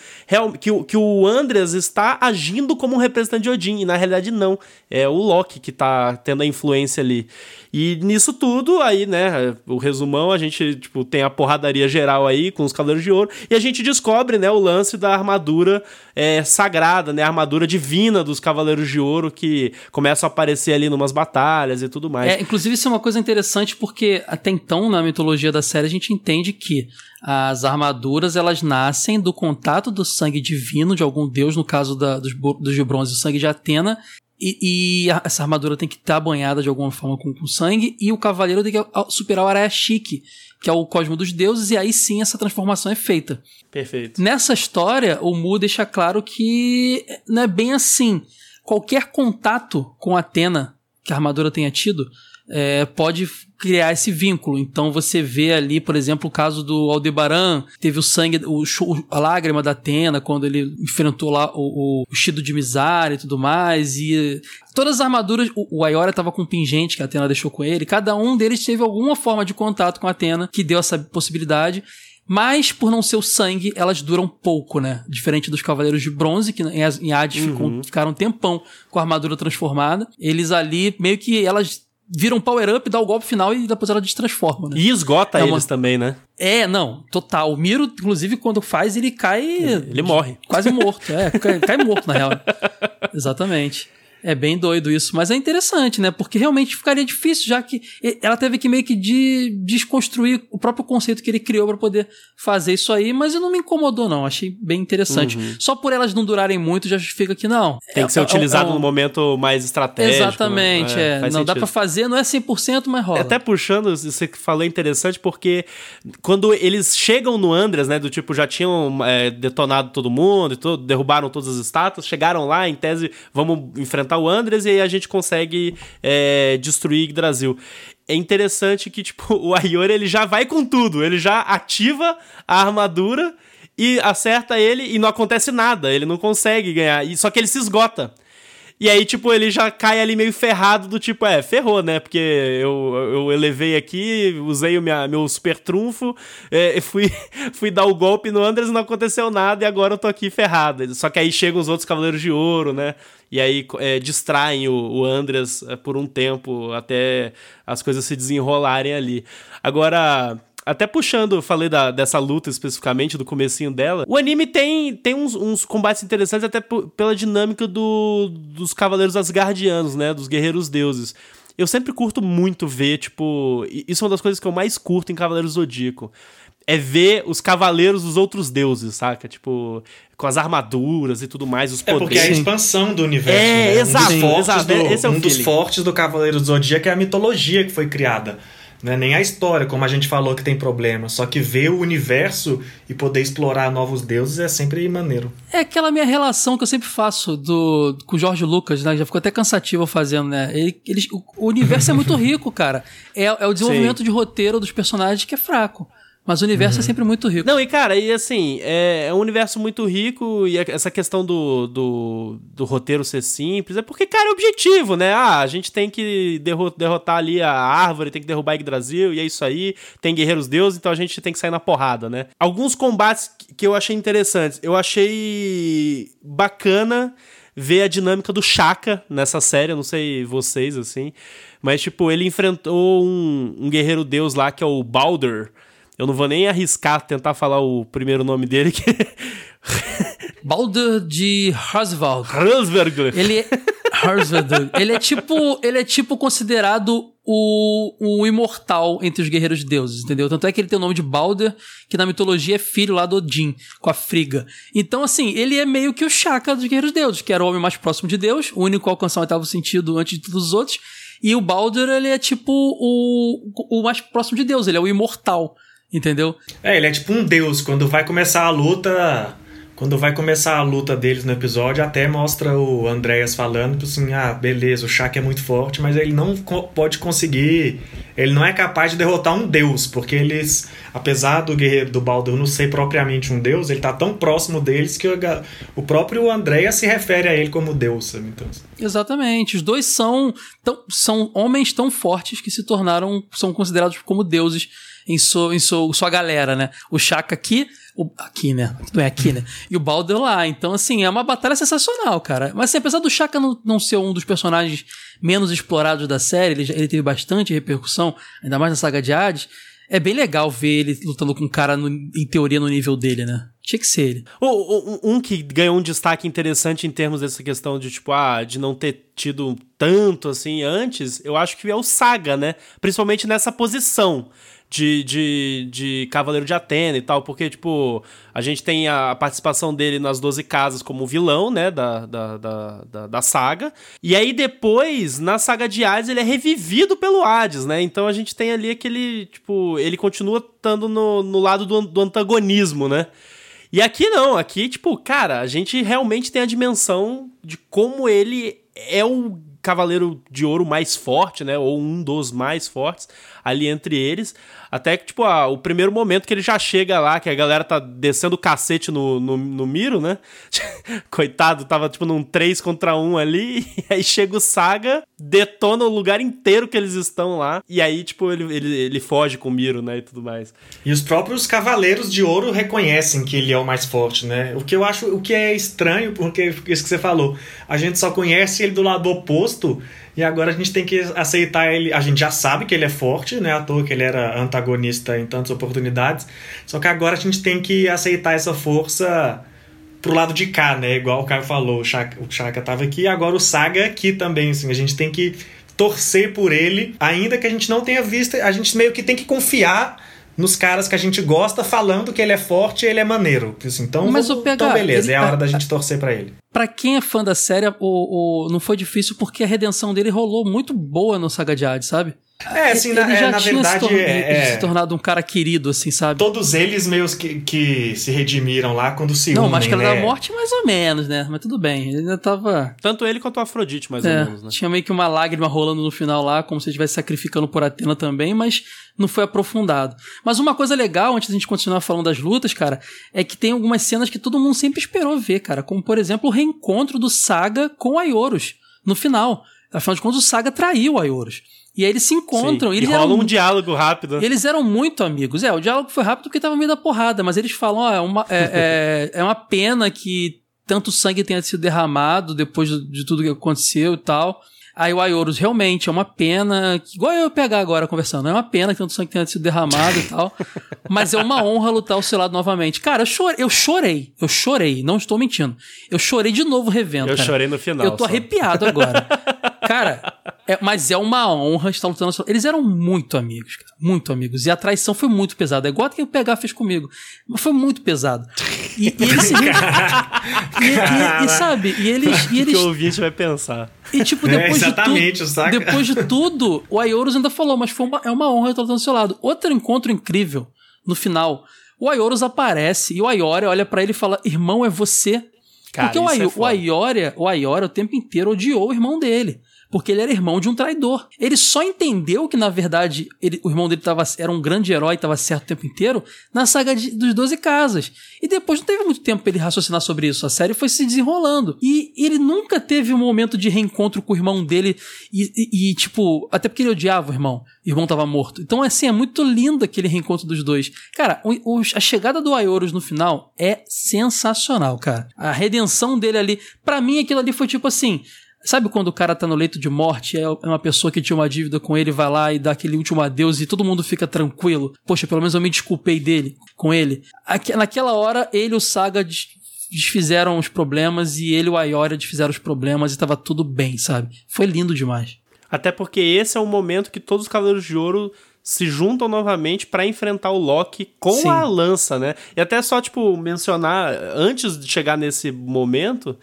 Que, o- que o Andreas está agindo como um representante de Odin, e na realidade não. É o Loki que tá tendo a influência ali. E nisso tudo, aí, né, o resumão, a gente, tipo, tem a porradaria geral aí com os Cavaleiros de Ouro, e a gente descobre, né, o lance da armadura é, sagrada, né, a armadura divina dos Cavaleiros de Ouro, que começam a aparecer ali numas batalhas e tudo mais. É, inclusive, isso é uma coisa interessante porque até então, na mitologia da série, a gente entende que as armaduras elas nascem do contato do sangue divino de algum deus, no caso da, dos, dos de bronze, o sangue de Atena. E, e a- essa armadura tem que estar banhada de alguma forma com, com sangue, e o cavaleiro tem que superar o Araya-Chique, que é o cosmo dos deuses, e aí sim essa transformação é feita. Perfeito. Nessa história, o Mu deixa claro que não é bem assim. Qualquer contato com Atena que a armadura tenha tido é, pode criar esse vínculo. Então você vê ali, por exemplo, o caso do Aldebaran, teve o sangue, o, a lágrima da Atena quando ele enfrentou lá o, o, de Mizar e tudo mais. E todas as armaduras, o, o Ayora tava com um pingente que a Atena deixou com ele. Cada um deles teve alguma forma de contato com a Atena que deu essa possibilidade. Mas, por não ser o sangue, elas duram pouco, né? Diferente dos Cavaleiros de Bronze, que em Hades ficam, ficaram um tempão com a armadura transformada. Eles ali, meio que elas viram power-up, dá o golpe final e depois ela destransforma, né? E esgota É uma- eles também, né? É, não, total. O Miro, inclusive, quando faz, ele cai... Ele morre. Quase morto, é, cai, cai morto, na real. Exatamente. É bem doido isso, mas é interessante, né? Porque realmente ficaria difícil, já que ela teve que meio que de desconstruir o próprio conceito que ele criou pra poder fazer isso aí, mas não me incomodou, não. Achei bem interessante. Só por elas não durarem muito, já justifica que não. Uhum. Tem É- que ser é- utilizado é no momento mais estratégico. Exatamente, né? é. Não dá pra fazer, não é 100%, mas rola. Até puxando, você que falou é interessante porque quando eles chegam no Andreas, né, do tipo, já tinham é, detonado todo mundo e tudo, derrubaram todas as estátuas, chegaram lá, em tese, vamos enfrentar o Andreas e aí a gente consegue é, destruir Yggdrasil. É interessante que, tipo, o Ayori, ele já vai com tudo, ele já ativa a armadura e acerta ele e não acontece nada, ele não consegue ganhar, e só que ele se esgota. E aí, tipo, ele já cai ali meio ferrado do tipo, é, ferrou, né? Porque eu, eu elevei aqui, usei o minha, meu super trunfo, é, fui, fui dar o golpe no Andres e não aconteceu nada, e agora eu tô aqui ferrado. Só que aí chegam os outros Cavaleiros de Ouro, né? E aí é, distraem o, o Andres é, por um tempo até as coisas se desenrolarem ali. Agora. Até puxando, eu falei da, dessa luta especificamente, do comecinho dela. O anime tem, tem uns, uns combates interessantes até pela dinâmica do, dos cavaleiros asgardianos, né? Dos guerreiros deuses. Eu sempre curto muito ver, tipo... Isso é uma das coisas que eu mais curto em Cavaleiros Zodíaco. É ver os cavaleiros dos outros deuses, saca? Tipo, com as armaduras e tudo mais, os É poderes. porque é a expansão do universo. É, né? exato, um dos fortes exato, do, é um dos fortes do Cavaleiro do Zodíaco é a mitologia que foi criada. Não é nem a história, como a gente falou, que tem problema. Só que ver o universo e poder explorar novos deuses é sempre maneiro. É aquela minha relação que eu sempre faço do, com o Jorge Lucas, né? Já ficou até cansativo fazendo, né? Ele, eles- o, universo é muito rico, cara. É, é o desenvolvimento de roteiro dos personagens que é fraco. Mas o universo é sempre muito rico. Não, e cara, e assim, é, é um universo muito rico e essa questão do, do, do roteiro ser simples é porque, cara, é objetivo, né? Ah, a gente tem que derro- derrotar ali a árvore, tem que derrubar Yggdrasil e é isso aí. Tem guerreiros deuses, então a gente tem que sair na porrada, né? Alguns combates que- eu achei interessantes. Eu achei bacana ver a dinâmica do Shaka nessa série, eu não sei vocês, assim. Mas, tipo, ele enfrentou um, um guerreiro deus lá que é o Baldur. Eu não vou nem arriscar tentar falar o primeiro nome dele, que Baldur de Harsvald. Hansberger. Ele é. Harsvald. Ele é tipo. Ele é tipo considerado o, o imortal entre os guerreiros deuses, entendeu? Tanto é que ele tem o nome de Baldur, que na mitologia é filho lá do Odin, com a Friga. Então, assim, ele é meio que o Shaka dos guerreiros deuses, que era o homem mais próximo de Deus, o único a alcançar o oitavo sentido antes de todos os outros. E o Baldur, ele é tipo o, o mais próximo de Deus, ele é o imortal, entendeu? É, ele é tipo um deus. Quando vai começar a luta, Quando vai começar a luta deles no episódio, até mostra o Andreas falando tipo assim: ah, beleza, o Shaq é muito forte, mas ele não pode conseguir. Ele não é capaz de derrotar um deus, porque eles, apesar do guerreiro do Baldur não ser propriamente um deus, ele tá tão próximo deles que o, o próprio Andreas se refere a ele como deus, sabe? Então, Exatamente. Os dois são, tão, são homens tão fortes que se tornaram, são considerados como deuses em, sua, em sua, sua galera, né? O Shaka aqui, o, aqui, né? Não é aqui, né? E o Baldur lá. Então, assim, é uma batalha sensacional, cara. Mas, assim, apesar do Shaka não, não ser um dos personagens menos explorados da série, ele, ele teve bastante repercussão, ainda mais na saga de Hades, é bem legal ver ele lutando com um cara, no- em teoria, no nível dele, né? Tinha que ser ele. Um que ganhou um destaque interessante em termos dessa questão de, tipo, ah, de não ter tido tanto assim antes, eu acho que é o Saga, né? Principalmente nessa posição de, de, de Cavaleiro de Atena e tal, porque, tipo, a gente tem a participação dele nas Doze Casas como vilão, né, da, da, da, da, saga, e aí depois, na saga de Hades, ele é revivido pelo Hades, né? Então a gente tem ali aquele, tipo, ele continua estando no, no lado do, do antagonismo, né? E aqui não, aqui, tipo, cara, a gente realmente tem a dimensão de como ele é o cavaleiro de ouro mais forte, né? Ou um dos mais fortes ali entre eles. Até que, tipo, ah, o primeiro momento que ele já chega lá, que a galera tá descendo o cacete no, no, no Miro, né? Coitado, tava, tipo, num 3 contra 1 ali. E aí chega o Saga, detona o lugar inteiro que eles estão lá. E aí, tipo, ele, ele, ele foge com o Miro, né? E tudo mais. E os próprios Cavaleiros de Ouro reconhecem que ele é o mais forte, né? O que eu acho, o que é estranho, porque isso que você falou, a gente só conhece ele do lado oposto e agora a gente tem que aceitar ele. A gente já sabe que ele é forte, né? À toa que ele era antagonista em tantas oportunidades. Só que agora a gente tem que aceitar essa força pro lado de cá, né? Igual o Caio falou, o Chaka, o Chaka tava aqui, agora o Saga aqui também, assim. A gente tem que torcer por ele, ainda que a gente não tenha visto, a gente meio que tem que confiar nos caras que a gente gosta falando que ele é forte e ele é maneiro. Assim, então, Mas vamos- o PH, então beleza, ele- é a hora da gente torcer pra ele. Pra quem é fã da série, o, o- não foi difícil porque a redenção dele rolou muito boa no Saga de Hades, sabe? É, assim, ele na, é, já na tinha verdade, se, tor- é, é, se tornado um cara querido, assim, sabe? todos eles meio que, que se redimiram lá quando se Não, unem, Máscara né? da Morte, mais ou menos, né? Mas tudo bem, ele ainda tava. Tanto ele quanto o Afrodite, mais é, ou menos, né? Tinha meio que uma lágrima rolando no final lá, como se ele estivesse sacrificando por Atena também, mas não foi aprofundado. Mas uma coisa legal, antes da gente continuar falando das lutas, cara, é que tem algumas cenas que todo mundo sempre esperou ver, cara. Como, por exemplo, o reencontro do Saga com o Aioros no final. Afinal de contas, o Saga traiu o Aioros. E aí eles se encontram. Sim. e E eles rola eram um diálogo rápido. eles eram muito amigos. É, o diálogo foi rápido porque tava meio da porrada, mas eles falam: ó, é uma, é, é, é uma pena que tanto sangue tenha sido derramado depois de, de tudo que aconteceu e tal. Aí o Aioros, realmente, é uma pena. que- igual eu pegar agora conversando, é uma pena que tanto sangue tenha sido derramado e tal. Mas é uma honra lutar ao seu lado novamente. Cara, eu chorei, eu chorei, eu chorei, não estou mentindo. Eu chorei de novo revendo. Eu cara. chorei no final. Eu tô só. arrepiado agora. cara, é- mas é uma honra estar lutando. Eles eram muito amigos, cara. Muito amigos. E a traição foi muito pesada. É igual a que o PH fez comigo. Mas foi muito pesado. E, e eles se. e, e- e sabe? E eles. E, O que eles, o ouvinte vai pensar? e tipo, É, depois exatamente, de tudo. saca? Depois de tudo, o Aioros ainda falou, mas foi uma, é uma honra estar lutando do seu lado. Outro encontro incrível no final. O Aioros aparece e o Aioria olha pra ele e fala: Irmão, é você. Cara, Porque o, é Aio, o foda. Aioria, o o tempo inteiro odiou o irmão dele. Porque ele era irmão de um traidor. Ele só entendeu que, na verdade, ele- o irmão dele tava, era um grande herói e estava certo o tempo inteiro na saga de- dos Doze Casas. E depois não teve muito tempo pra ele raciocinar sobre isso. A série foi se desenrolando. E ele nunca teve um momento de reencontro com o irmão dele. E, e- e, tipo, até porque ele odiava o irmão. O irmão tava morto. Então, assim, é muito lindo aquele reencontro dos dois. Cara, o- o- a chegada do Aioros no final é sensacional, cara. A redenção dele ali. Pra mim, aquilo ali foi tipo assim. Sabe quando o cara tá no leito de morte, é é uma pessoa que tinha uma dívida com ele, vai lá e dá aquele último adeus e todo mundo fica tranquilo. Poxa, pelo menos eu me desculpei dele, com ele. Aque- naquela hora, ele e o Saga des- desfizeram os problemas e ele e o Aioria desfizeram os problemas e tava tudo bem, sabe? Foi lindo demais. Até porque esse é o momento que todos os Cavaleiros de Ouro se juntam novamente pra enfrentar o Loki com Sim. a lança, né? E até só, tipo, mencionar, antes de chegar nesse momento,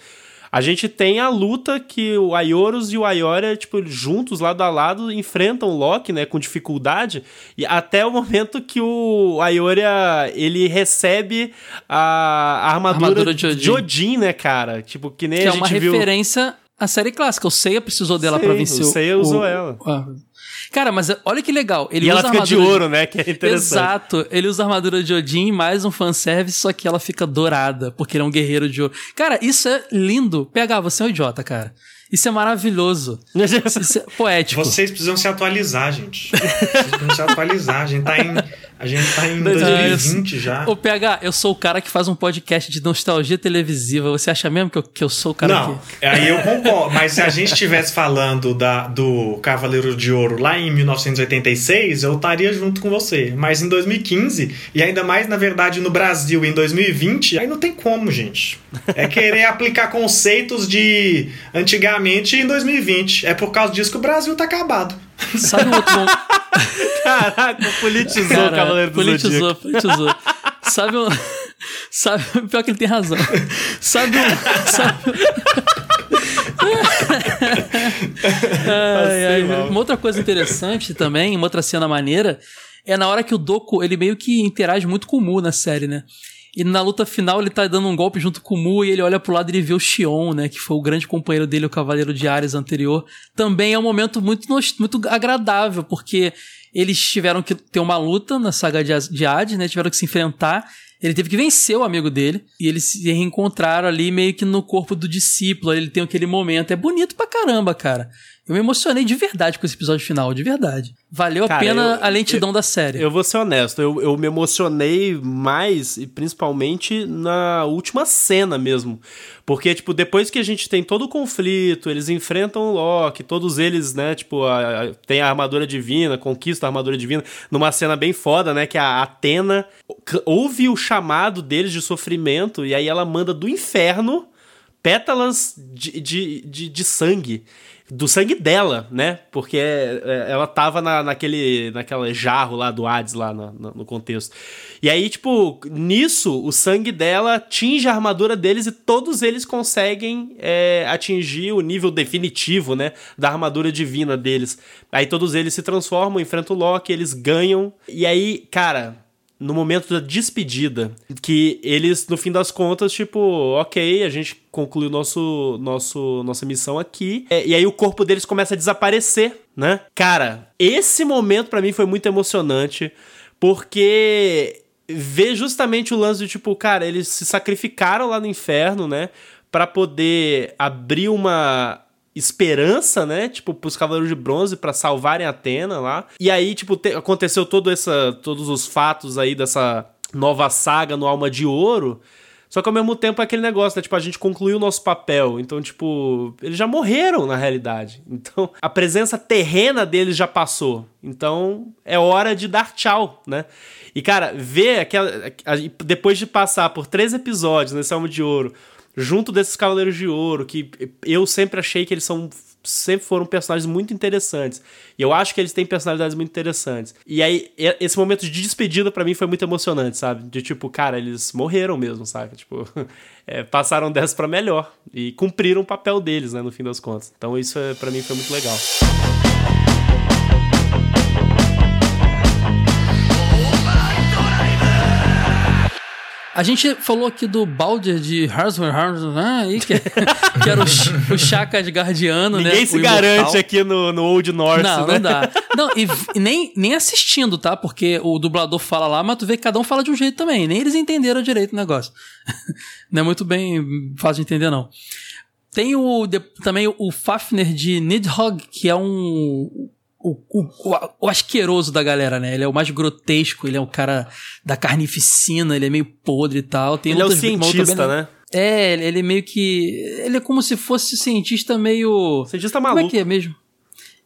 a gente tem a luta que o Aioros e o Aioria, tipo, juntos, lado a lado, enfrentam o Loki, né, com dificuldade, e até o momento que o Aioria, ele recebe a, a armadura, Armadura de de Odin. Odin, né, cara? Tipo, que nem Que a é uma gente viu... referência à série clássica. O Seiya precisou dela Sei, pra vencer o Seiya usou ela. ah. Cara, mas olha que legal. Ele E ela usa fica de armadura ouro, né, que é interessante. Exato. Ele usa a armadura de Odin, mais um fanservice, só que ela fica dourada, porque ele é um guerreiro de ouro. Cara, isso é lindo. PH, você é um idiota, cara. Isso é maravilhoso. Isso é poético. Vocês precisam se atualizar, gente. Vocês precisam se atualizar. A gente tá em, a gente tá em 2020 já. Ô, PH, eu sou o cara que faz um podcast de nostalgia televisiva. Você acha mesmo que eu, que eu sou o cara Não, que. aí eu concordo. Mas se a gente estivesse falando da, do Cavaleiro de Ouro lá em 1986, eu estaria junto com você. Mas em 2015, e ainda mais, na verdade, no Brasil em 2020, aí não tem como, gente. É querer aplicar conceitos de antigamente em 2020. É por causa disso que o Brasil tá acabado. Sabe um outro. Caraca, politizou o Cavaleiro do politizou, Zodíaco. politizou. Sabe um. Sabe, pior que ele tem razão. Sabe um. Sabe, ai, ai, uma outra coisa interessante também, uma outra cena maneira, é na hora que o Doku, ele meio que interage muito com o Mu na série, né? E na luta final ele tá dando um golpe junto com o Mu e ele olha pro lado e ele vê o Xion, né? Que foi o grande companheiro dele, o Cavaleiro de Ares anterior. Também é um momento muito, muito agradável, porque eles tiveram que ter uma luta na saga de Hades, né? Tiveram que se enfrentar. Ele teve que vencer o amigo dele. E eles se reencontraram ali meio que no corpo do discípulo. Ele tem aquele momento. É bonito pra caramba, cara. Eu me emocionei de verdade com esse episódio final, de verdade. Valeu a Cara, pena eu- a lentidão da série. Eu vou ser honesto, eu, eu me emocionei mais, e principalmente na última cena mesmo. Porque, tipo, depois que a gente tem todo o conflito, eles enfrentam o Loki, todos eles, né, tipo, a, a- tem a armadura divina, conquista a armadura divina, numa cena bem foda, né, que a Atena ouve o chamado deles de sofrimento, e aí ela manda do inferno pétalas de, de, de, de sangue. Do sangue dela, né? Porque é, é, ela tava na, naquele, naquela jarro lá do Hades, lá no, no- contexto. E aí, tipo, nisso, o sangue dela atinge a armadura deles e todos eles conseguem é, atingir o nível definitivo, né? Da armadura divina deles. Aí todos eles se transformam, enfrentam o Loki, eles ganham. E aí, cara, no momento da despedida, que eles, no fim das contas, tipo, ok, a gente concluiu nosso, nosso, nossa missão aqui, É, e aí o corpo deles começa a desaparecer, né? Cara, esse momento pra mim foi muito emocionante, porque ver justamente o lance de, tipo, cara, eles se sacrificaram lá no inferno, né? Pra poder abrir uma esperança, né? Tipo, pros Cavaleiros de Bronze pra salvarem Atena lá. E aí, tipo, te- aconteceu todo essa, todos os fatos aí dessa nova saga no Alma de Ouro. Só que ao mesmo tempo é aquele negócio, né? Tipo, a gente concluiu o nosso papel. Então, tipo, eles já morreram na realidade. Então, a presença terrena deles já passou. Então, é hora de dar tchau, né? E, cara, ver aquela. Depois de passar por três episódios nesse Alma de Ouro, junto desses Cavaleiros de Ouro, que eu sempre achei que eles são. Sempre foram personagens muito interessantes. E eu acho que eles têm personalidades muito interessantes. E aí, esse momento de despedida pra mim foi muito emocionante, sabe? De tipo, cara, eles morreram mesmo, sabe? Tipo, é, passaram dessa pra melhor. E cumpriram o papel deles, né, no fim das contas. Então isso é, para mim foi muito legal. A gente falou aqui do Balder de Harsman aí, que, que era o, o Chaka de Guardiano, né? Ninguém se imortal. garante aqui no, no Old North, Não, né? não dá. Não, e, e nem, nem assistindo, tá? Porque o dublador fala lá, mas tu vê que cada um fala de um jeito também. Nem eles entenderam direito o negócio. não é muito bem fácil de entender, não. Tem o, de- também o Fafner de Nidhogg, que é um. O, o, o, asqueroso da galera, né? Ele é o mais grotesco, ele é o cara da carnificina, ele é meio podre e tal. Tem Ele é o cientista, bem- né? É, ele- é meio que. Ele é como se fosse cientista meio. Cientista Como é maluco. que é mesmo?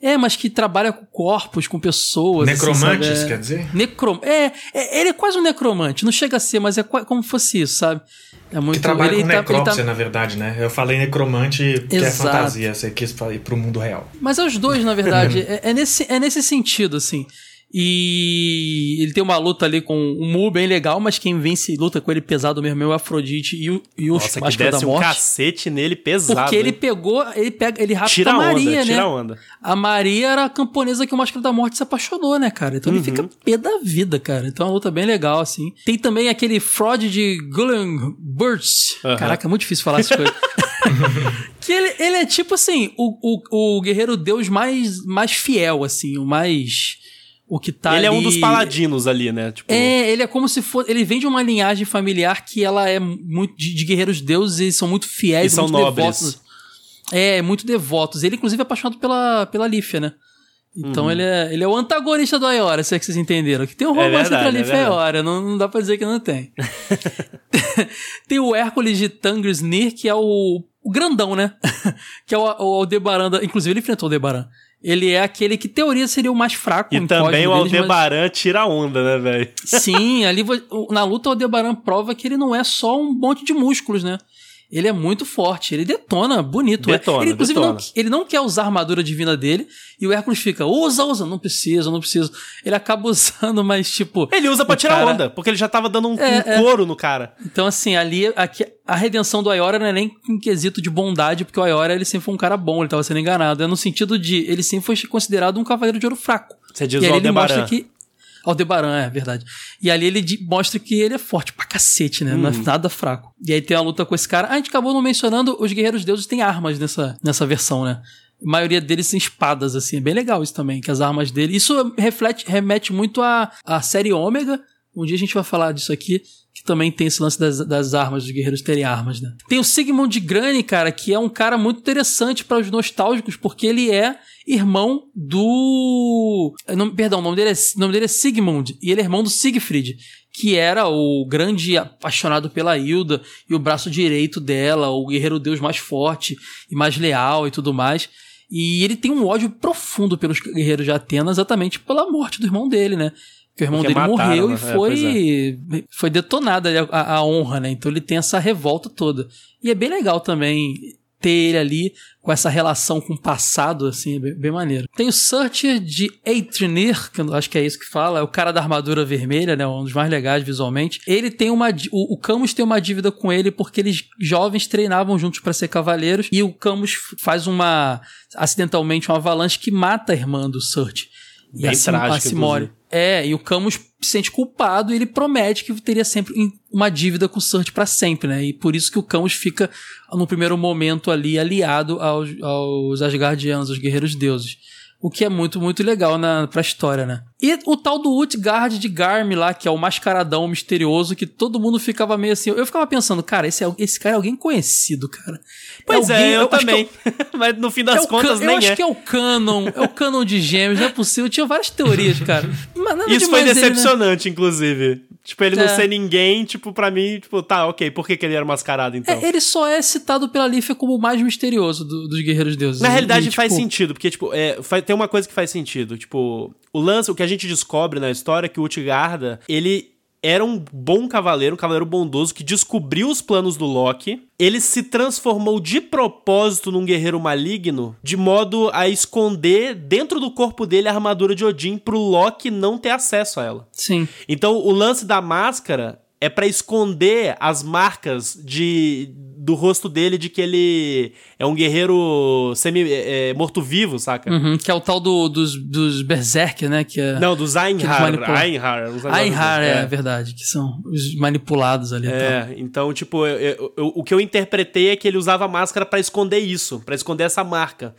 É, mas que trabalha com corpos, com pessoas. assim, Necromantes? É- quer dizer? Necrom... É, é, ele é quase um necromante. Não chega a ser, mas é como fosse isso, sabe? É muito. Que trabalha ele com tá- ele necrópsia, tá- na verdade, né? Eu falei necromante porque é fantasia, você quis ir pro mundo real. Mas é os dois, na verdade. é, é nesse, é nesse sentido, assim. E ele tem uma luta ali com um Mu bem legal, mas quem vence e luta com ele pesado mesmo é o Afrodite e o, e o Nossa, que Máscara da desce um Morte. cacete nele pesado. porque ele pegou, ele pega, ele rapta tira a onda, Maria, né? tira onda. A Maria era a camponesa que o Máscara da Morte se apaixonou, né, cara? Então ele fica pé da vida, cara. Então é uma luta bem legal, assim. Tem também aquele fraud de Gulen Burst. Aham. Caraca, é muito difícil falar essas coisas. que ele, ele é tipo assim, o, o, o guerreiro deus mais, mais fiel, assim, o mais. O que tá ele é um ali- dos paladinos ali, né? Tipo, é, ele é como se fosse. Ele vem de uma linhagem familiar que ela é muito de, de guerreiros deuses, eles são muito fiéis, E são muito nobres. devotos. É, muito devotos. Ele, inclusive, é apaixonado pela, pela Lífia, né? Uhum. Então ele, é, ele é o antagonista do Ayora, se é que vocês entenderam. Que tem um romance verdade, entre a é Lífia e a verdade. Ayora, não, não dá pra dizer que não tem. tem o Hércules de Tangrisnir, que é o, o grandão, né? que é o, o Aldebaran. da- Inclusive, ele enfrentou o Aldebaran. Ele é aquele que, teoria, seria o mais fraco. E também o deles, mas- Aldebaran tira onda, né, velho? Sim, ali na luta o Aldebaran prova que ele não é só um monte de músculos, né? Ele é muito forte, ele detona, bonito. é. Detona, ele, inclusive, detona. Não, ele não quer usar a armadura divina dele, e o Hércules fica, usa, usa, não precisa, não precisa. Ele acaba usando, mas tipo. Ele usa pra o tirar cara- onda, porque ele já tava dando um, É, um é. couro no cara. Então, assim, ali aqui, a redenção do Ayora não é nem em quesito de bondade, porque o Ayora ele sempre foi um cara bom, ele tava sendo enganado. É no sentido de ele sempre foi considerado um cavaleiro de ouro fraco. Você diz e o ele mostra que. Aldebaran, é verdade. E ali ele mostra que ele é forte pra cacete, né? Uhum. Não é nada fraco. E aí tem a luta com esse cara. Ah, a gente acabou não mencionando, os guerreiros deuses têm armas nessa, nessa versão, né? A maioria deles tem espadas, assim. É bem legal isso também, que as armas dele. Isso reflete, remete muito à, à série Ômega. Um dia a gente vai falar disso aqui. Que também tem esse lance das, das armas, dos guerreiros terem armas, né? Tem o Sigmund Grani, cara, que é um cara muito interessante para os nostálgicos, porque ele é irmão do. perdão, o nome dele, é, o nome dele é Sigmund, e ele é irmão do Siegfried, que era o grande apaixonado pela Hilda e o braço direito dela, o guerreiro deus mais forte e mais leal e tudo mais. E ele tem um ódio profundo pelos guerreiros de Atenas, exatamente pela morte do irmão dele, né? Que o irmão Porque dele mataram, morreu né? e É, foi, foi detonada a, a- honra, né? Então ele tem essa revolta toda. E é bem legal também ter ele ali com essa relação com o passado, assim, é bem, bem maneiro. Tem o Searcher de Eitrinir, que eu acho que é isso que fala, é o cara da armadura vermelha, né? Um dos mais legais visualmente. Ele tem uma. O, o Camus tem uma dívida com ele porque eles jovens treinavam juntos para ser cavaleiros e o Camus faz uma. acidentalmente uma avalanche que mata a irmã do Search. E Bem a, Sim- a trágico, Simone. inclusive. É, e o Camus se sente culpado e ele promete que teria sempre em- uma dívida com o Search pra sempre, né? E por isso que o Camus fica, no primeiro momento ali, aliado aos, aos Asgardianos, aos guerreiros deuses. O que é muito, muito legal na, pra história, né? E o tal do Utgard de Garm lá, que é o mascaradão misterioso, que todo mundo ficava meio assim. Eu ficava pensando, cara, esse, é, esse cara é alguém conhecido, cara. Pois é, alguém- eu, acho que também. Mas no fim é das o contas, can- nem eu acho é. que é o canon, é o canon de gêmeos, não é possível. Tinha várias teorias, cara. Isso foi né? decepcionante, inclusive. Tipo, ele não É. ser ninguém, tipo, pra mim, tipo, tá, ok, por que, que ele era mascarado então? É, ele só é citado pela Lífia como o mais misterioso do- dos guerreiros deuses. Na realidade E, faz tipo, sentido, porque, tipo, é, fa- tem uma coisa que faz sentido. Tipo, o lance, o que a gente descobre na história é que o Utgarda, ele era um bom cavaleiro, um cavaleiro bondoso que descobriu os planos do Loki. Ele se transformou de propósito num guerreiro maligno, de modo a esconder dentro do corpo dele a armadura de Odin pro Loki não ter acesso a ela. Sim. Então, o lance da máscara é pra esconder as marcas de do rosto dele de que ele é um guerreiro semi é, morto-vivo, saca? Uhum, que é o tal do, dos, dos Berserker, né? Que é... Não, dos Einhar. Einhar, negócios Einhar, assim. é, verdade, que são os manipulados ali. É, então, tipo, eu- eu- eu- o que eu interpretei é que ele usava máscara pra esconder isso, pra esconder essa marca.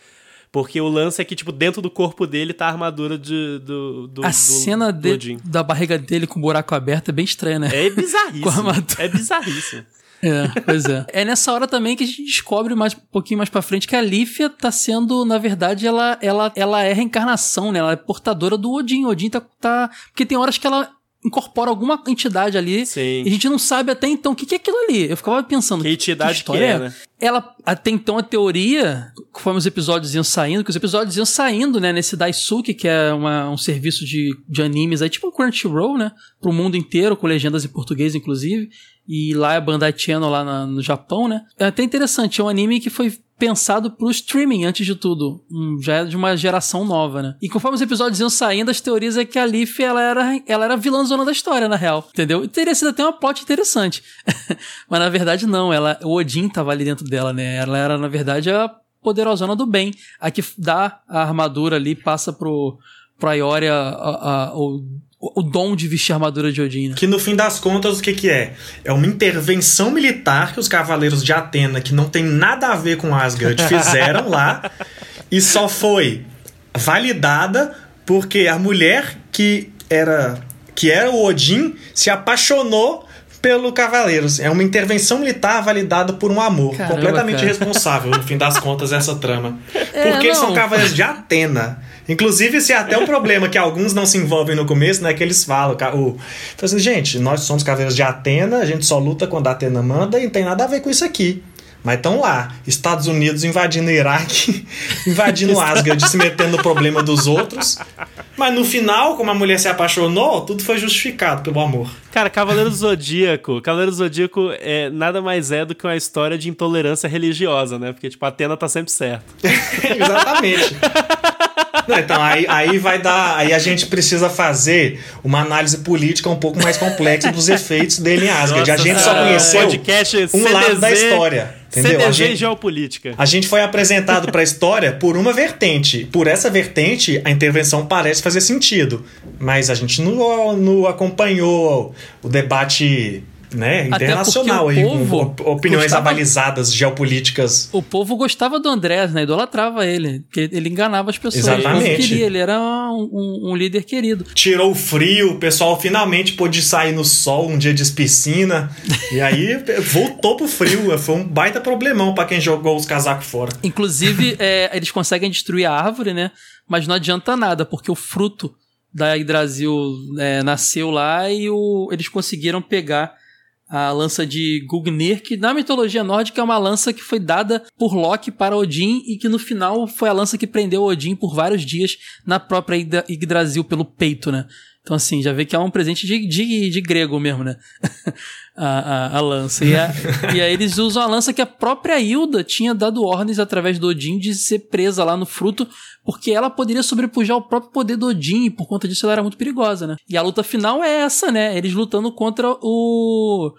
Porque o lance é que, tipo, dentro do corpo dele tá a armadura de, do, do. A do- cena do de- Odin. da barriga dele com o buraco aberto é bem estranha, né? É bizarríssimo. é bizarríssimo. É, pois é. É nessa hora também que a gente descobre mais um pouquinho mais pra frente que a Lífia tá sendo, na verdade, ela, ela, ela é reencarnação, né? Ela é portadora do Odin. O Odin tá, tá. Porque tem horas que ela incorpora alguma entidade ali. Sim. E a gente não sabe até então o que, que é aquilo ali. Eu ficava pensando. Que entidade que história é, né? Ela, até então, a teoria, conforme os episódios iam saindo, que os episódios iam saindo, né, nesse Daisuke, que é uma- um serviço de, de animes aí, tipo um Crunchyroll, né, pro mundo inteiro, com legendas em português, inclusive, e lá é Bandai Channel, lá na- no Japão, né. É até interessante, é um anime que foi pensado pro streaming antes de tudo. Um, já é de uma geração nova, né? E conforme os episódios iam saindo, as teorias é que a Leaf, ela era, ela era a vilã zona da história, na real. Entendeu? E teria sido até uma plot interessante. Mas na verdade não, ela, o Odin tava ali dentro dela, né? Ela era, na verdade, a poderosona do bem. A que dá a armadura ali, passa pro, pro Ioria a, a, o, o dom de vestir a armadura de Odin, né? Que no fim das contas, o que, que é? É uma intervenção militar que os cavaleiros de Atena, que não tem nada a ver com Asgard, fizeram lá e só foi validada porque a mulher que era que era o Odin se apaixonou pelo Cavaleiros. É uma intervenção militar validada por um amor. Caramba, completamente cara. responsável, no fim das contas, essa trama. É, Porque eles são cavaleiros de Atena. Inclusive, esse é até um problema que alguns não se envolvem no começo, né? Que eles falam. O, então, assim, gente, nós somos cavaleiros de Atena, a gente só luta quando a Atena manda e não tem nada a ver com isso aqui. Mas estão lá, Estados Unidos invadindo o Iraque, invadindo Asgard, se metendo no problema dos outros. Mas no final, como a mulher se apaixonou, tudo foi justificado pelo amor. Cara, Cavaleiro do Zodíaco. Cavaleiro do Zodíaco é, nada mais é do que uma história de intolerância religiosa, né? Porque, tipo, a Atena tá sempre certa. Exatamente. Não, então, aí, aí vai dar. Aí a gente precisa fazer uma análise política um pouco mais complexa dos efeitos dele em Asgard. a gente só Nossa, conheceu podcast um CDZ, lado da história. Entendeu? CDZ A gente, geopolítica. a gente foi apresentado para a história por uma vertente. Por essa vertente, a intervenção parece fazer sentido. Mas a gente não, não acompanhou o debate né, internacional aí, povo com opiniões gostava- abalizadas geopolíticas. O povo gostava do Andrés, né? Idolatrava ele. Porque ele enganava as pessoas. Exatamente. queria, ele era um, um- um líder querido. tirou o frio, o pessoal finalmente pôde sair no sol um dia de piscina. E aí voltou pro frio. Foi um baita problemão pra quem jogou os casacos fora. Inclusive, é, eles conseguem destruir a árvore, né? Mas não adianta nada, porque o fruto da Yggdrasil é, nasceu lá e o- eles conseguiram pegar a lança de Gungnir, que na mitologia nórdica é uma lança que foi dada por Loki para Odin e que no final foi a lança que prendeu Odin por vários dias na própria Yggdra- Yggdrasil pelo peito, né? Então, assim, já vê que é um presente de, de, de grego mesmo, né? a, a, a lança. E, a- e aí eles usam a lança que a própria Hilda tinha dado ordens através do Odin de ser presa lá no fruto, porque ela poderia sobrepujar o próprio poder do Odin, e por conta disso ela era muito perigosa, né? E a luta final é essa, né? Eles lutando contra o.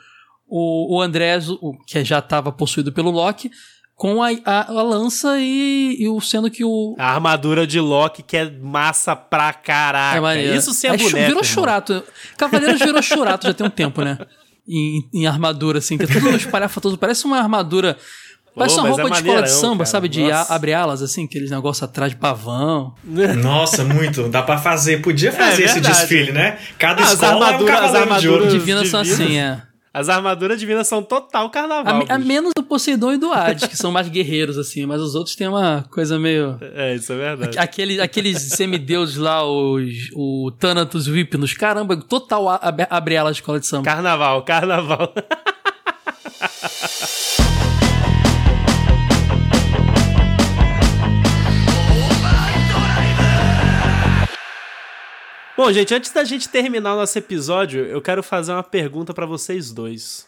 O, o Andrés, o, que já estava possuído pelo Loki, com a, a, a lança e, e o sendo que o. A armadura de Loki que é massa pra caraca. É maneiro. Isso sim é boneco. Virou churato. Cavaleiros virou churato já tem um tempo, né? Em, em armadura, assim, que é tudo espalhafatoso. Parece uma armadura. Parece Pô, uma roupa é de escola de samba, cara. sabe? De a- abre alas, assim, aqueles negócios atrás de pavão. Nossa, muito. Dá pra fazer. Podia fazer esse É verdade. desfile, né? Cada Ah, as escola é um as cavaleiro de ouro. armaduras- Divinas são divinas. assim, é. As armaduras divinas são total A, carnaval. a bicho. menos do Poseidon e do Hades, que são mais guerreiros, assim, mas os outros têm uma coisa meio. É, isso é verdade. Aquele, aqueles semideuses lá, os, o Thanatos e o Hypnos, caramba, total a- abre alas de escola de samba. Carnaval, carnaval. Bom, gente, antes da gente terminar o nosso episódio, eu quero fazer uma pergunta pra vocês dois.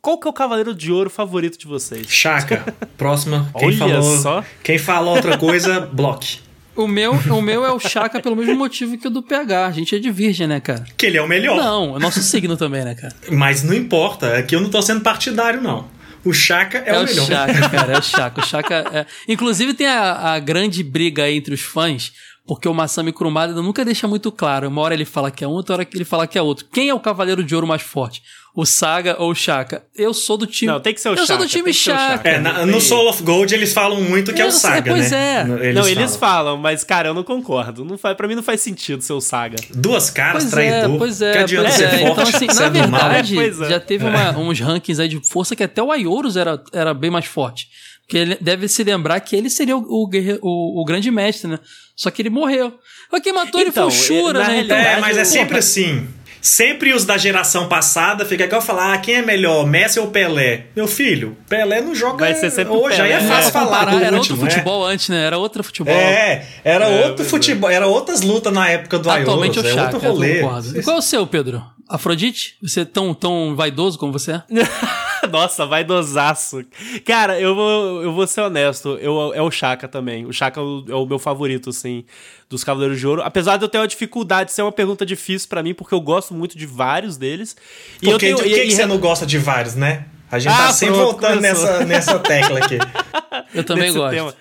Qual que é o cavaleiro de ouro favorito de vocês? Chaca. Próxima. Quem Olha falou, só. Quem falou outra coisa, bloque. O meu, o meu é o Chaka pelo mesmo motivo que o do PH. A gente é de virgem, né, cara? Que ele é o melhor. Não, é nosso signo também, né, cara? Mas não importa. Aqui eu não tô sendo partidário, não. O Chaka é, É, o o melhor. Chaka, cara, é o Chaka. O Chaka é... Inclusive tem a, a grande briga aí entre os fãs, porque o Masami Kurumada nunca deixa muito claro. Uma hora ele fala que é um, outra hora que ele fala que é outro. Quem é o Cavaleiro de Ouro mais forte? O Saga ou o Chaka? Eu sou do time... Não, tem que ser o Eu sou Chaka, do time Chaka. Chaka. É, na- no Soul of Gold eles falam muito que é o Saga, pois né? é. No- não, eles falam. falam, mas, cara, eu não concordo. Não faz, pra mim não faz sentido ser o Saga. Duas caras, Pois traidor. é, pois é, que adianta pois ser é. forte, Então, assim, na verdade, Pois é. já teve uma- uns rankings aí de força que até o Ayorus era, era bem mais forte. Porque ele deve se lembrar que ele seria o, o, o- o grande mestre, né? Só que ele morreu. Mas quem matou ele foi o Então, Shura, na né? Então, É, mas é eu- sempre assim. Sempre os da geração passada fica igual falar, ah, quem é melhor, Messi ou Pelé? Meu filho, Pelé não joga Vai ser sempre o hoje, aí é Pelé. fácil É, falar comparar, do era último, outro né? futebol antes, né? Era outro futebol. É, era É, outro é. futebol, era outras lutas na época do Atualmente Ayorus, o é Chaka, outro eu rolê. E qual é o seu, Pedro? Afrodite? Você é tão, tão vaidoso como você é? Nossa, vai dosaço. Cara, eu vou, eu vou ser honesto. Eu, é o Chaka também. O Chaka é o, meu favorito, assim, dos Cavaleiros de Ouro. Apesar de eu ter uma dificuldade, ser uma pergunta difícil pra mim, porque eu gosto muito de vários deles. E eu Porque tenho, por que, e- que e- você não gosta de vários, né? A gente Ah, tá sempre pronto, voltando começou. nessa, nessa tecla aqui. Eu também gosto. tema.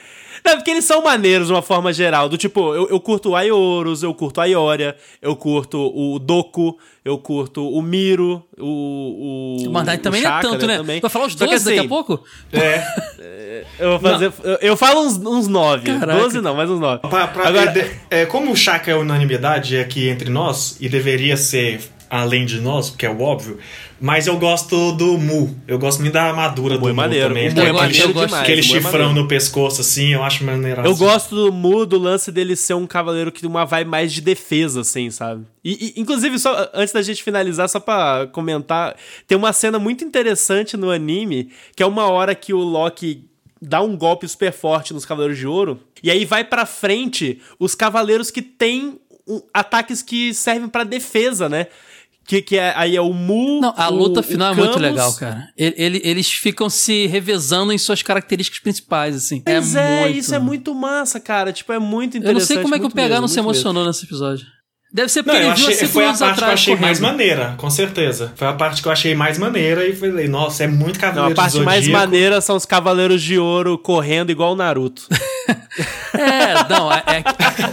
Não, porque eles são maneiros de uma forma geral. Do tipo, eu, eu curto o Aioros, eu curto a Ioria, eu curto o Doku, eu curto o Miro, o. O, Mas daí também o não é tanto, né? Também. Vai falar os Só que 12 daqui assim, a pouco? É. Eu, vou fazer, eu, eu falo uns, uns 9. Caraca. 12 não, mas uns 9. Pra- pra- Agora, de- é, como o Chaka é unanimidade aqui entre nós, e deveria ser além de nós, porque é o óbvio, mas eu gosto do Mu. Eu gosto muito da armadura do Mu é Mu maneiro. também. O Tem Mu é aquele, maneiro demais, aquele é chifrão no pescoço, assim, eu acho maneiro. Eu gosto do Mu, do lance dele ser um cavaleiro que uma vai mais de defesa, assim, sabe? E, e, inclusive, só antes da gente finalizar, só pra comentar, tem uma cena muito interessante no anime, que é uma hora que o Loki dá um golpe super forte nos Cavaleiros de Ouro, e aí vai pra frente os cavaleiros que têm um- ataques que servem pra defesa, né? Que, que é, aí é o Mu. Não, a o- luta final é muito Camus. legal, cara. Ele- ele- eles ficam se revezando em suas características principais, assim. Pois é, muito- isso é muito massa, cara. Tipo, é muito Eu interessante. não sei como é que o muito PH mesmo, não se muito mesmo. emocionou nesse episódio. Deve ser Não, porque eu ele viu achei, foi a parte que eu achei mais correndo. maneira, com certeza. Foi a parte que eu achei mais maneira e falei, nossa, é muito Não, cavaleiro a parte mais maneira são os Cavaleiros de Ouro correndo igual o Naruto. É, não, é, é-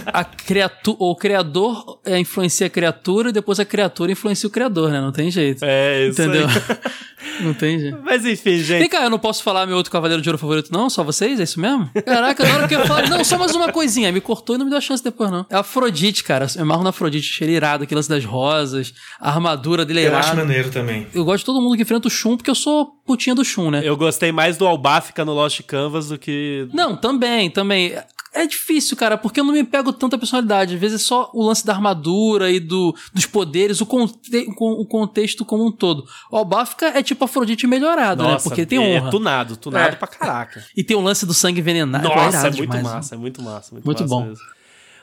a criatura, o criador é, influencia a criatura e depois a criatura influencia o criador, né? Não tem jeito. É, isso Entendeu? aí. Não tem jeito. Mas enfim, Vem gente. cá, eu não posso falar meu outro Cavaleiro de Ouro favorito, não? Só vocês? É isso mesmo? Caraca, na hora que eu falar. Não, só mais uma coisinha. Me cortou e não me deu a chance depois, não. É a Afrodite, cara. Eu amarro na Afrodite, cheiro irado, aquele lance das rosas, a armadura dele é Eu acho irada. maneiro também. Eu gosto de todo mundo que enfrenta o Shun, porque eu sou putinha do Shun, né? Eu gostei mais do Albafica no Lost Canvas do que. Não, também, também. É difícil, cara, porque eu não me pego tanto a personalidade. Às vezes é só o lance da armadura e do, dos poderes, o, conte o contexto como um todo. O Albafica é tipo Afrodite melhorado, né? Nossa, Porque tem é honra. tunado, tunado É. pra caraca. E tem o lance do sangue envenenado. Nossa, é irado muito demais, massa, é muito massa. Muito, Muito massa bom. mesmo.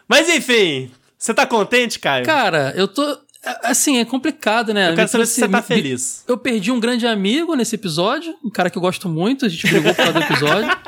Mas enfim, você tá contente, Caio? Cara, eu tô. Assim, é complicado, né? Eu quero Me saber se você tá me- feliz. Eu perdi um grande amigo nesse episódio, um cara que eu gosto muito, a gente brigou por causa do episódio.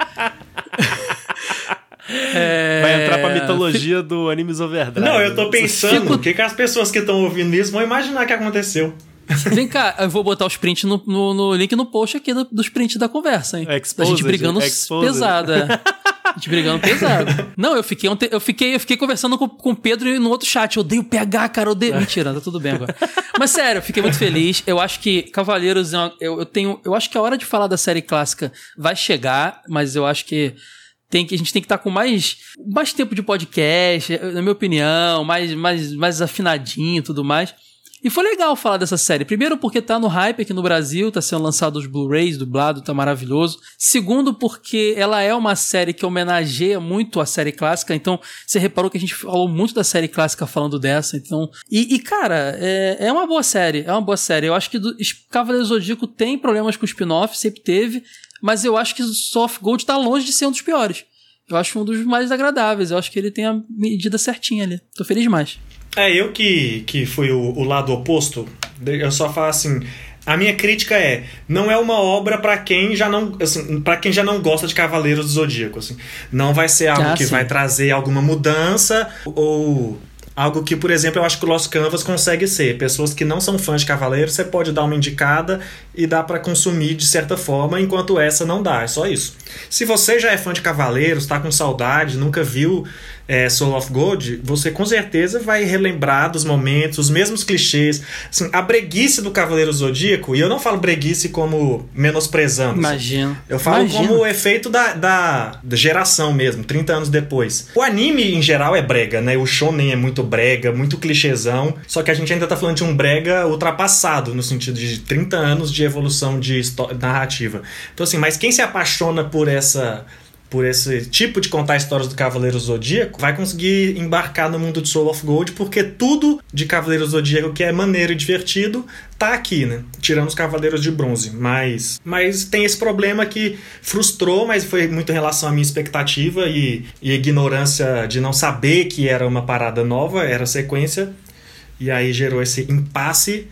É, Vai entrar pra mitologia do Animes Overdrive. Não, eu tô pensando Fico- o que, que as pessoas que estão ouvindo isso vão imaginar que aconteceu. Vem cá, eu vou botar os prints no, no- no link no post aqui do- dos prints da conversa, hein? Exposed, da gente brigando exposed. pesado, é. A gente brigando pesado. Não, eu fiquei, ontem- eu fiquei, eu fiquei conversando com, com o Pedro no outro chat. Eu odeio PH, cara, eu odeio. Mentira, tá tudo bem agora. Mas sério, eu fiquei muito feliz. Eu acho que Cavaleiros, é eu, eu tenho. Eu acho que a hora de falar da série clássica vai chegar, mas eu acho que. Tem que, a gente tem que estar com mais, mais tempo de podcast, na minha opinião, mais, mais, mais afinadinho e tudo mais. E foi legal falar dessa série. Primeiro, porque tá no hype aqui no Brasil, tá sendo lançado os Blu-rays, dublado, tá maravilhoso. Segundo, porque ela é uma série que homenageia muito a série clássica. Então, você reparou que a gente falou muito da série clássica falando dessa. Então, e, e, cara, é, é uma boa série. É uma boa série. Eu acho que do, Cavaleiro Zodíaco tem problemas com spin-off, sempre teve. Mas eu acho que Soft Gold tá longe de ser um dos piores. Eu acho um dos mais agradáveis. Eu acho que ele tem a medida certinha ali. Tô feliz demais. É, eu que, que fui o, o lado oposto, eu só falo assim. A minha crítica é, não é uma obra pra quem já não, assim, para quem já não gosta de Cavaleiros do Zodíaco, assim. Não vai ser algo Ah, que sim. vai trazer alguma mudança ou algo que, por exemplo, eu acho que o Lost Canvas consegue ser. Pessoas que não são fãs de Cavaleiros, você pode dar uma indicada e dá pra consumir de certa forma, enquanto essa não dá, é só isso. Se você já é fã de Cavaleiros, tá com saudade, nunca viu é, Soul of Gold, você com certeza vai relembrar dos momentos, os mesmos clichês. Assim, a breguice do Cavaleiro Zodíaco, e eu não falo breguice como menosprezando. assim. Imagino. Eu falo Imagino. como o efeito da, da, da geração mesmo, 30 anos depois. O anime, em geral, é brega, né? O shonen é muito brega, muito clichêzão. Só que a gente ainda tá falando de um brega ultrapassado, no sentido de 30 anos de evolução de narrativa. Então, assim, mas quem se apaixona por essa por esse tipo de contar histórias do Cavaleiro Zodíaco, vai conseguir embarcar no mundo de Soul of Gold, porque tudo de Cavaleiro Zodíaco que é maneiro e divertido tá aqui, né? Tirando os Cavaleiros de Bronze. Mas, mas tem esse problema que frustrou, mas foi muito em relação à minha expectativa e, e ignorância de não saber que era uma parada nova, era sequência. E aí gerou esse impasse.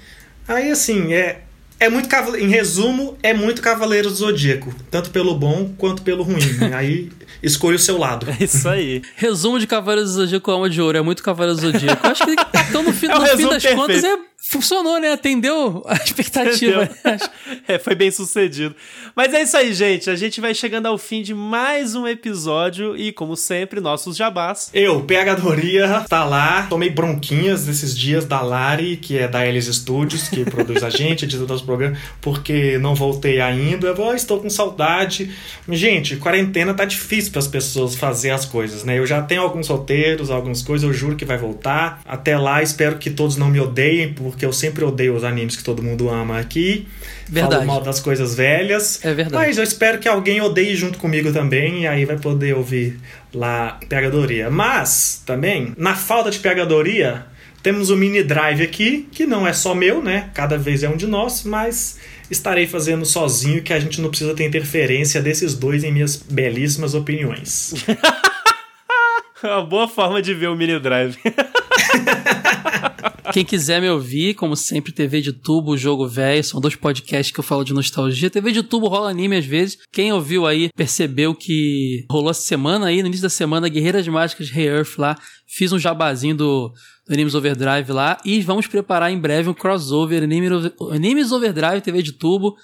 Aí, assim, é, É muito cavale- em resumo, é muito Cavaleiro do Zodíaco, tanto pelo bom quanto pelo ruim. né? Aí escolha o seu lado. É isso aí. Resumo de Cavaleiros do Zodíaco Alma de Ouro. É muito Cavaleiros do Zodíaco. Eu Acho que então no fim, É no fim das perfeito. contas é, funcionou, né? Atendeu a expectativa. Entendeu? É, foi bem sucedido. Mas é isso aí, gente. A gente vai chegando ao fim de mais um episódio e, como sempre, nossos jabás. Eu, PH Doria, tá lá. Tomei bronquinhas nesses dias da Lari, que é da Elis Studios, que produz a gente, edita o nosso programa, porque não voltei ainda. Eu "Ah, estou com saudade. Gente, quarentena tá difícil para as pessoas fazer as coisas, né? Eu já tenho alguns roteiros, algumas coisas, eu juro que vai voltar. Até lá, espero que todos não me odeiem, porque eu sempre odeio os animes que todo mundo ama aqui. Verdade. Falo mal das coisas velhas. É verdade. Mas eu espero que alguém odeie junto comigo também, e aí vai poder ouvir lá pegadoria. Mas, também, na falta de pegadoria, temos o mini drive aqui, que não é só meu, né? Cada vez é um de nós, mas estarei fazendo sozinho, que a gente não precisa ter interferência desses dois em minhas belíssimas opiniões. Uma boa forma de ver o mini drive. Quem quiser me ouvir, como sempre, TV de Tubo, Jogo Velho, são dois podcasts que eu falo de nostalgia. TV de Tubo rola anime às vezes. Quem ouviu aí percebeu que rolou essa semana aí, no início da semana, Guerreiras Mágicas Rei Earth lá. Fiz um jabazinho do, do Animes Overdrive lá e vamos preparar em breve um crossover Anime, Animes Overdrive TV de Tubo.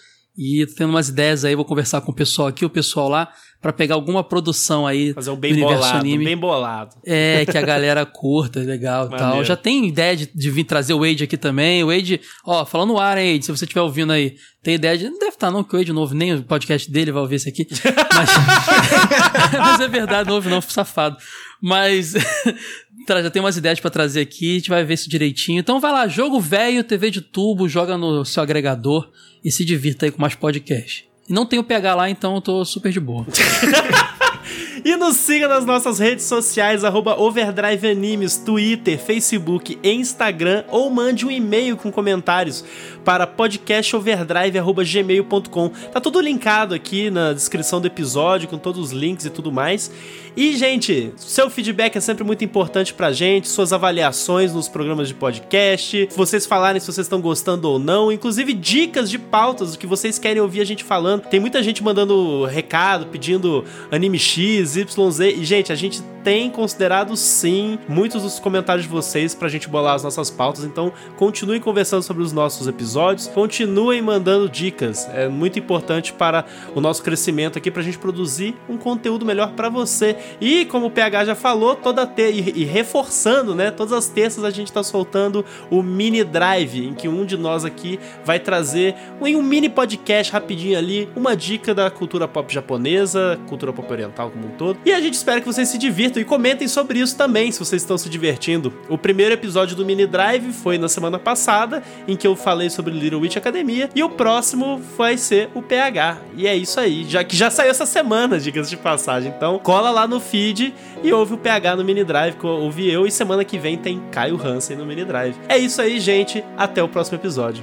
E tô tendo umas ideias aí, vou conversar com o pessoal aqui, o pessoal lá, pra pegar alguma produção aí Fazer um bem bolado, anime. bem bolado. É, que a galera curta, legal e tal. Já tem ideia de, de vir trazer o Wade aqui também. O Wade, ó, falando no ar, hein, Wade, se você estiver ouvindo aí, tem ideia de. Não deve estar, não, que o Wade não ouve, nem o podcast dele vai ouvir esse aqui. Mas, mas é verdade, não ouve, não, safado. Mas já tem umas ideias pra trazer aqui, a gente vai ver isso direitinho. Então vai lá, jogo velho, TV de tubo, joga no seu agregador e se divirta aí com mais podcast. E não tenho PH lá, então eu tô super de boa. E nos siga nas nossas redes sociais, arroba Overdrive Animes, Twitter, Facebook Instagram, ou mande um e-mail com comentários para podcastoverdrive.gmail.com. Tá tudo linkado aqui na descrição do episódio, com todos os links e tudo mais. E, gente, seu feedback é sempre muito importante pra gente, suas avaliações nos programas de podcast, vocês falarem se vocês estão gostando ou não, inclusive dicas de pautas, o que vocês querem ouvir a gente falando. Tem muita gente mandando recado, pedindo anime X, YZ, e, gente, a gente tem considerado sim muitos dos comentários de vocês pra gente bolar as nossas pautas, então continuem conversando sobre os nossos episódios, continuem mandando dicas, é muito importante para o nosso crescimento aqui pra gente produzir um conteúdo melhor pra você. E como o PH já falou, toda te e, reforçando, né, todas as terças a gente tá soltando o mini drive, em que um de nós aqui vai trazer em um mini podcast rapidinho ali, uma dica da cultura pop japonesa, cultura pop oriental como um todo. E a gente espera que vocês se divirtam e comentem sobre isso também, se vocês estão se divertindo. O primeiro episódio do Mini Drive foi na semana passada, em que eu falei sobre Little Witch Academia, e o próximo vai ser o PH. E é isso aí, já que já saiu essa semana, diga-se de passagem. Então, cola lá no feed e ouve o PH no Mini Drive, ouvi eu, e semana que vem tem Caio Hansen no Mini Drive. É isso aí, gente. Até o próximo episódio.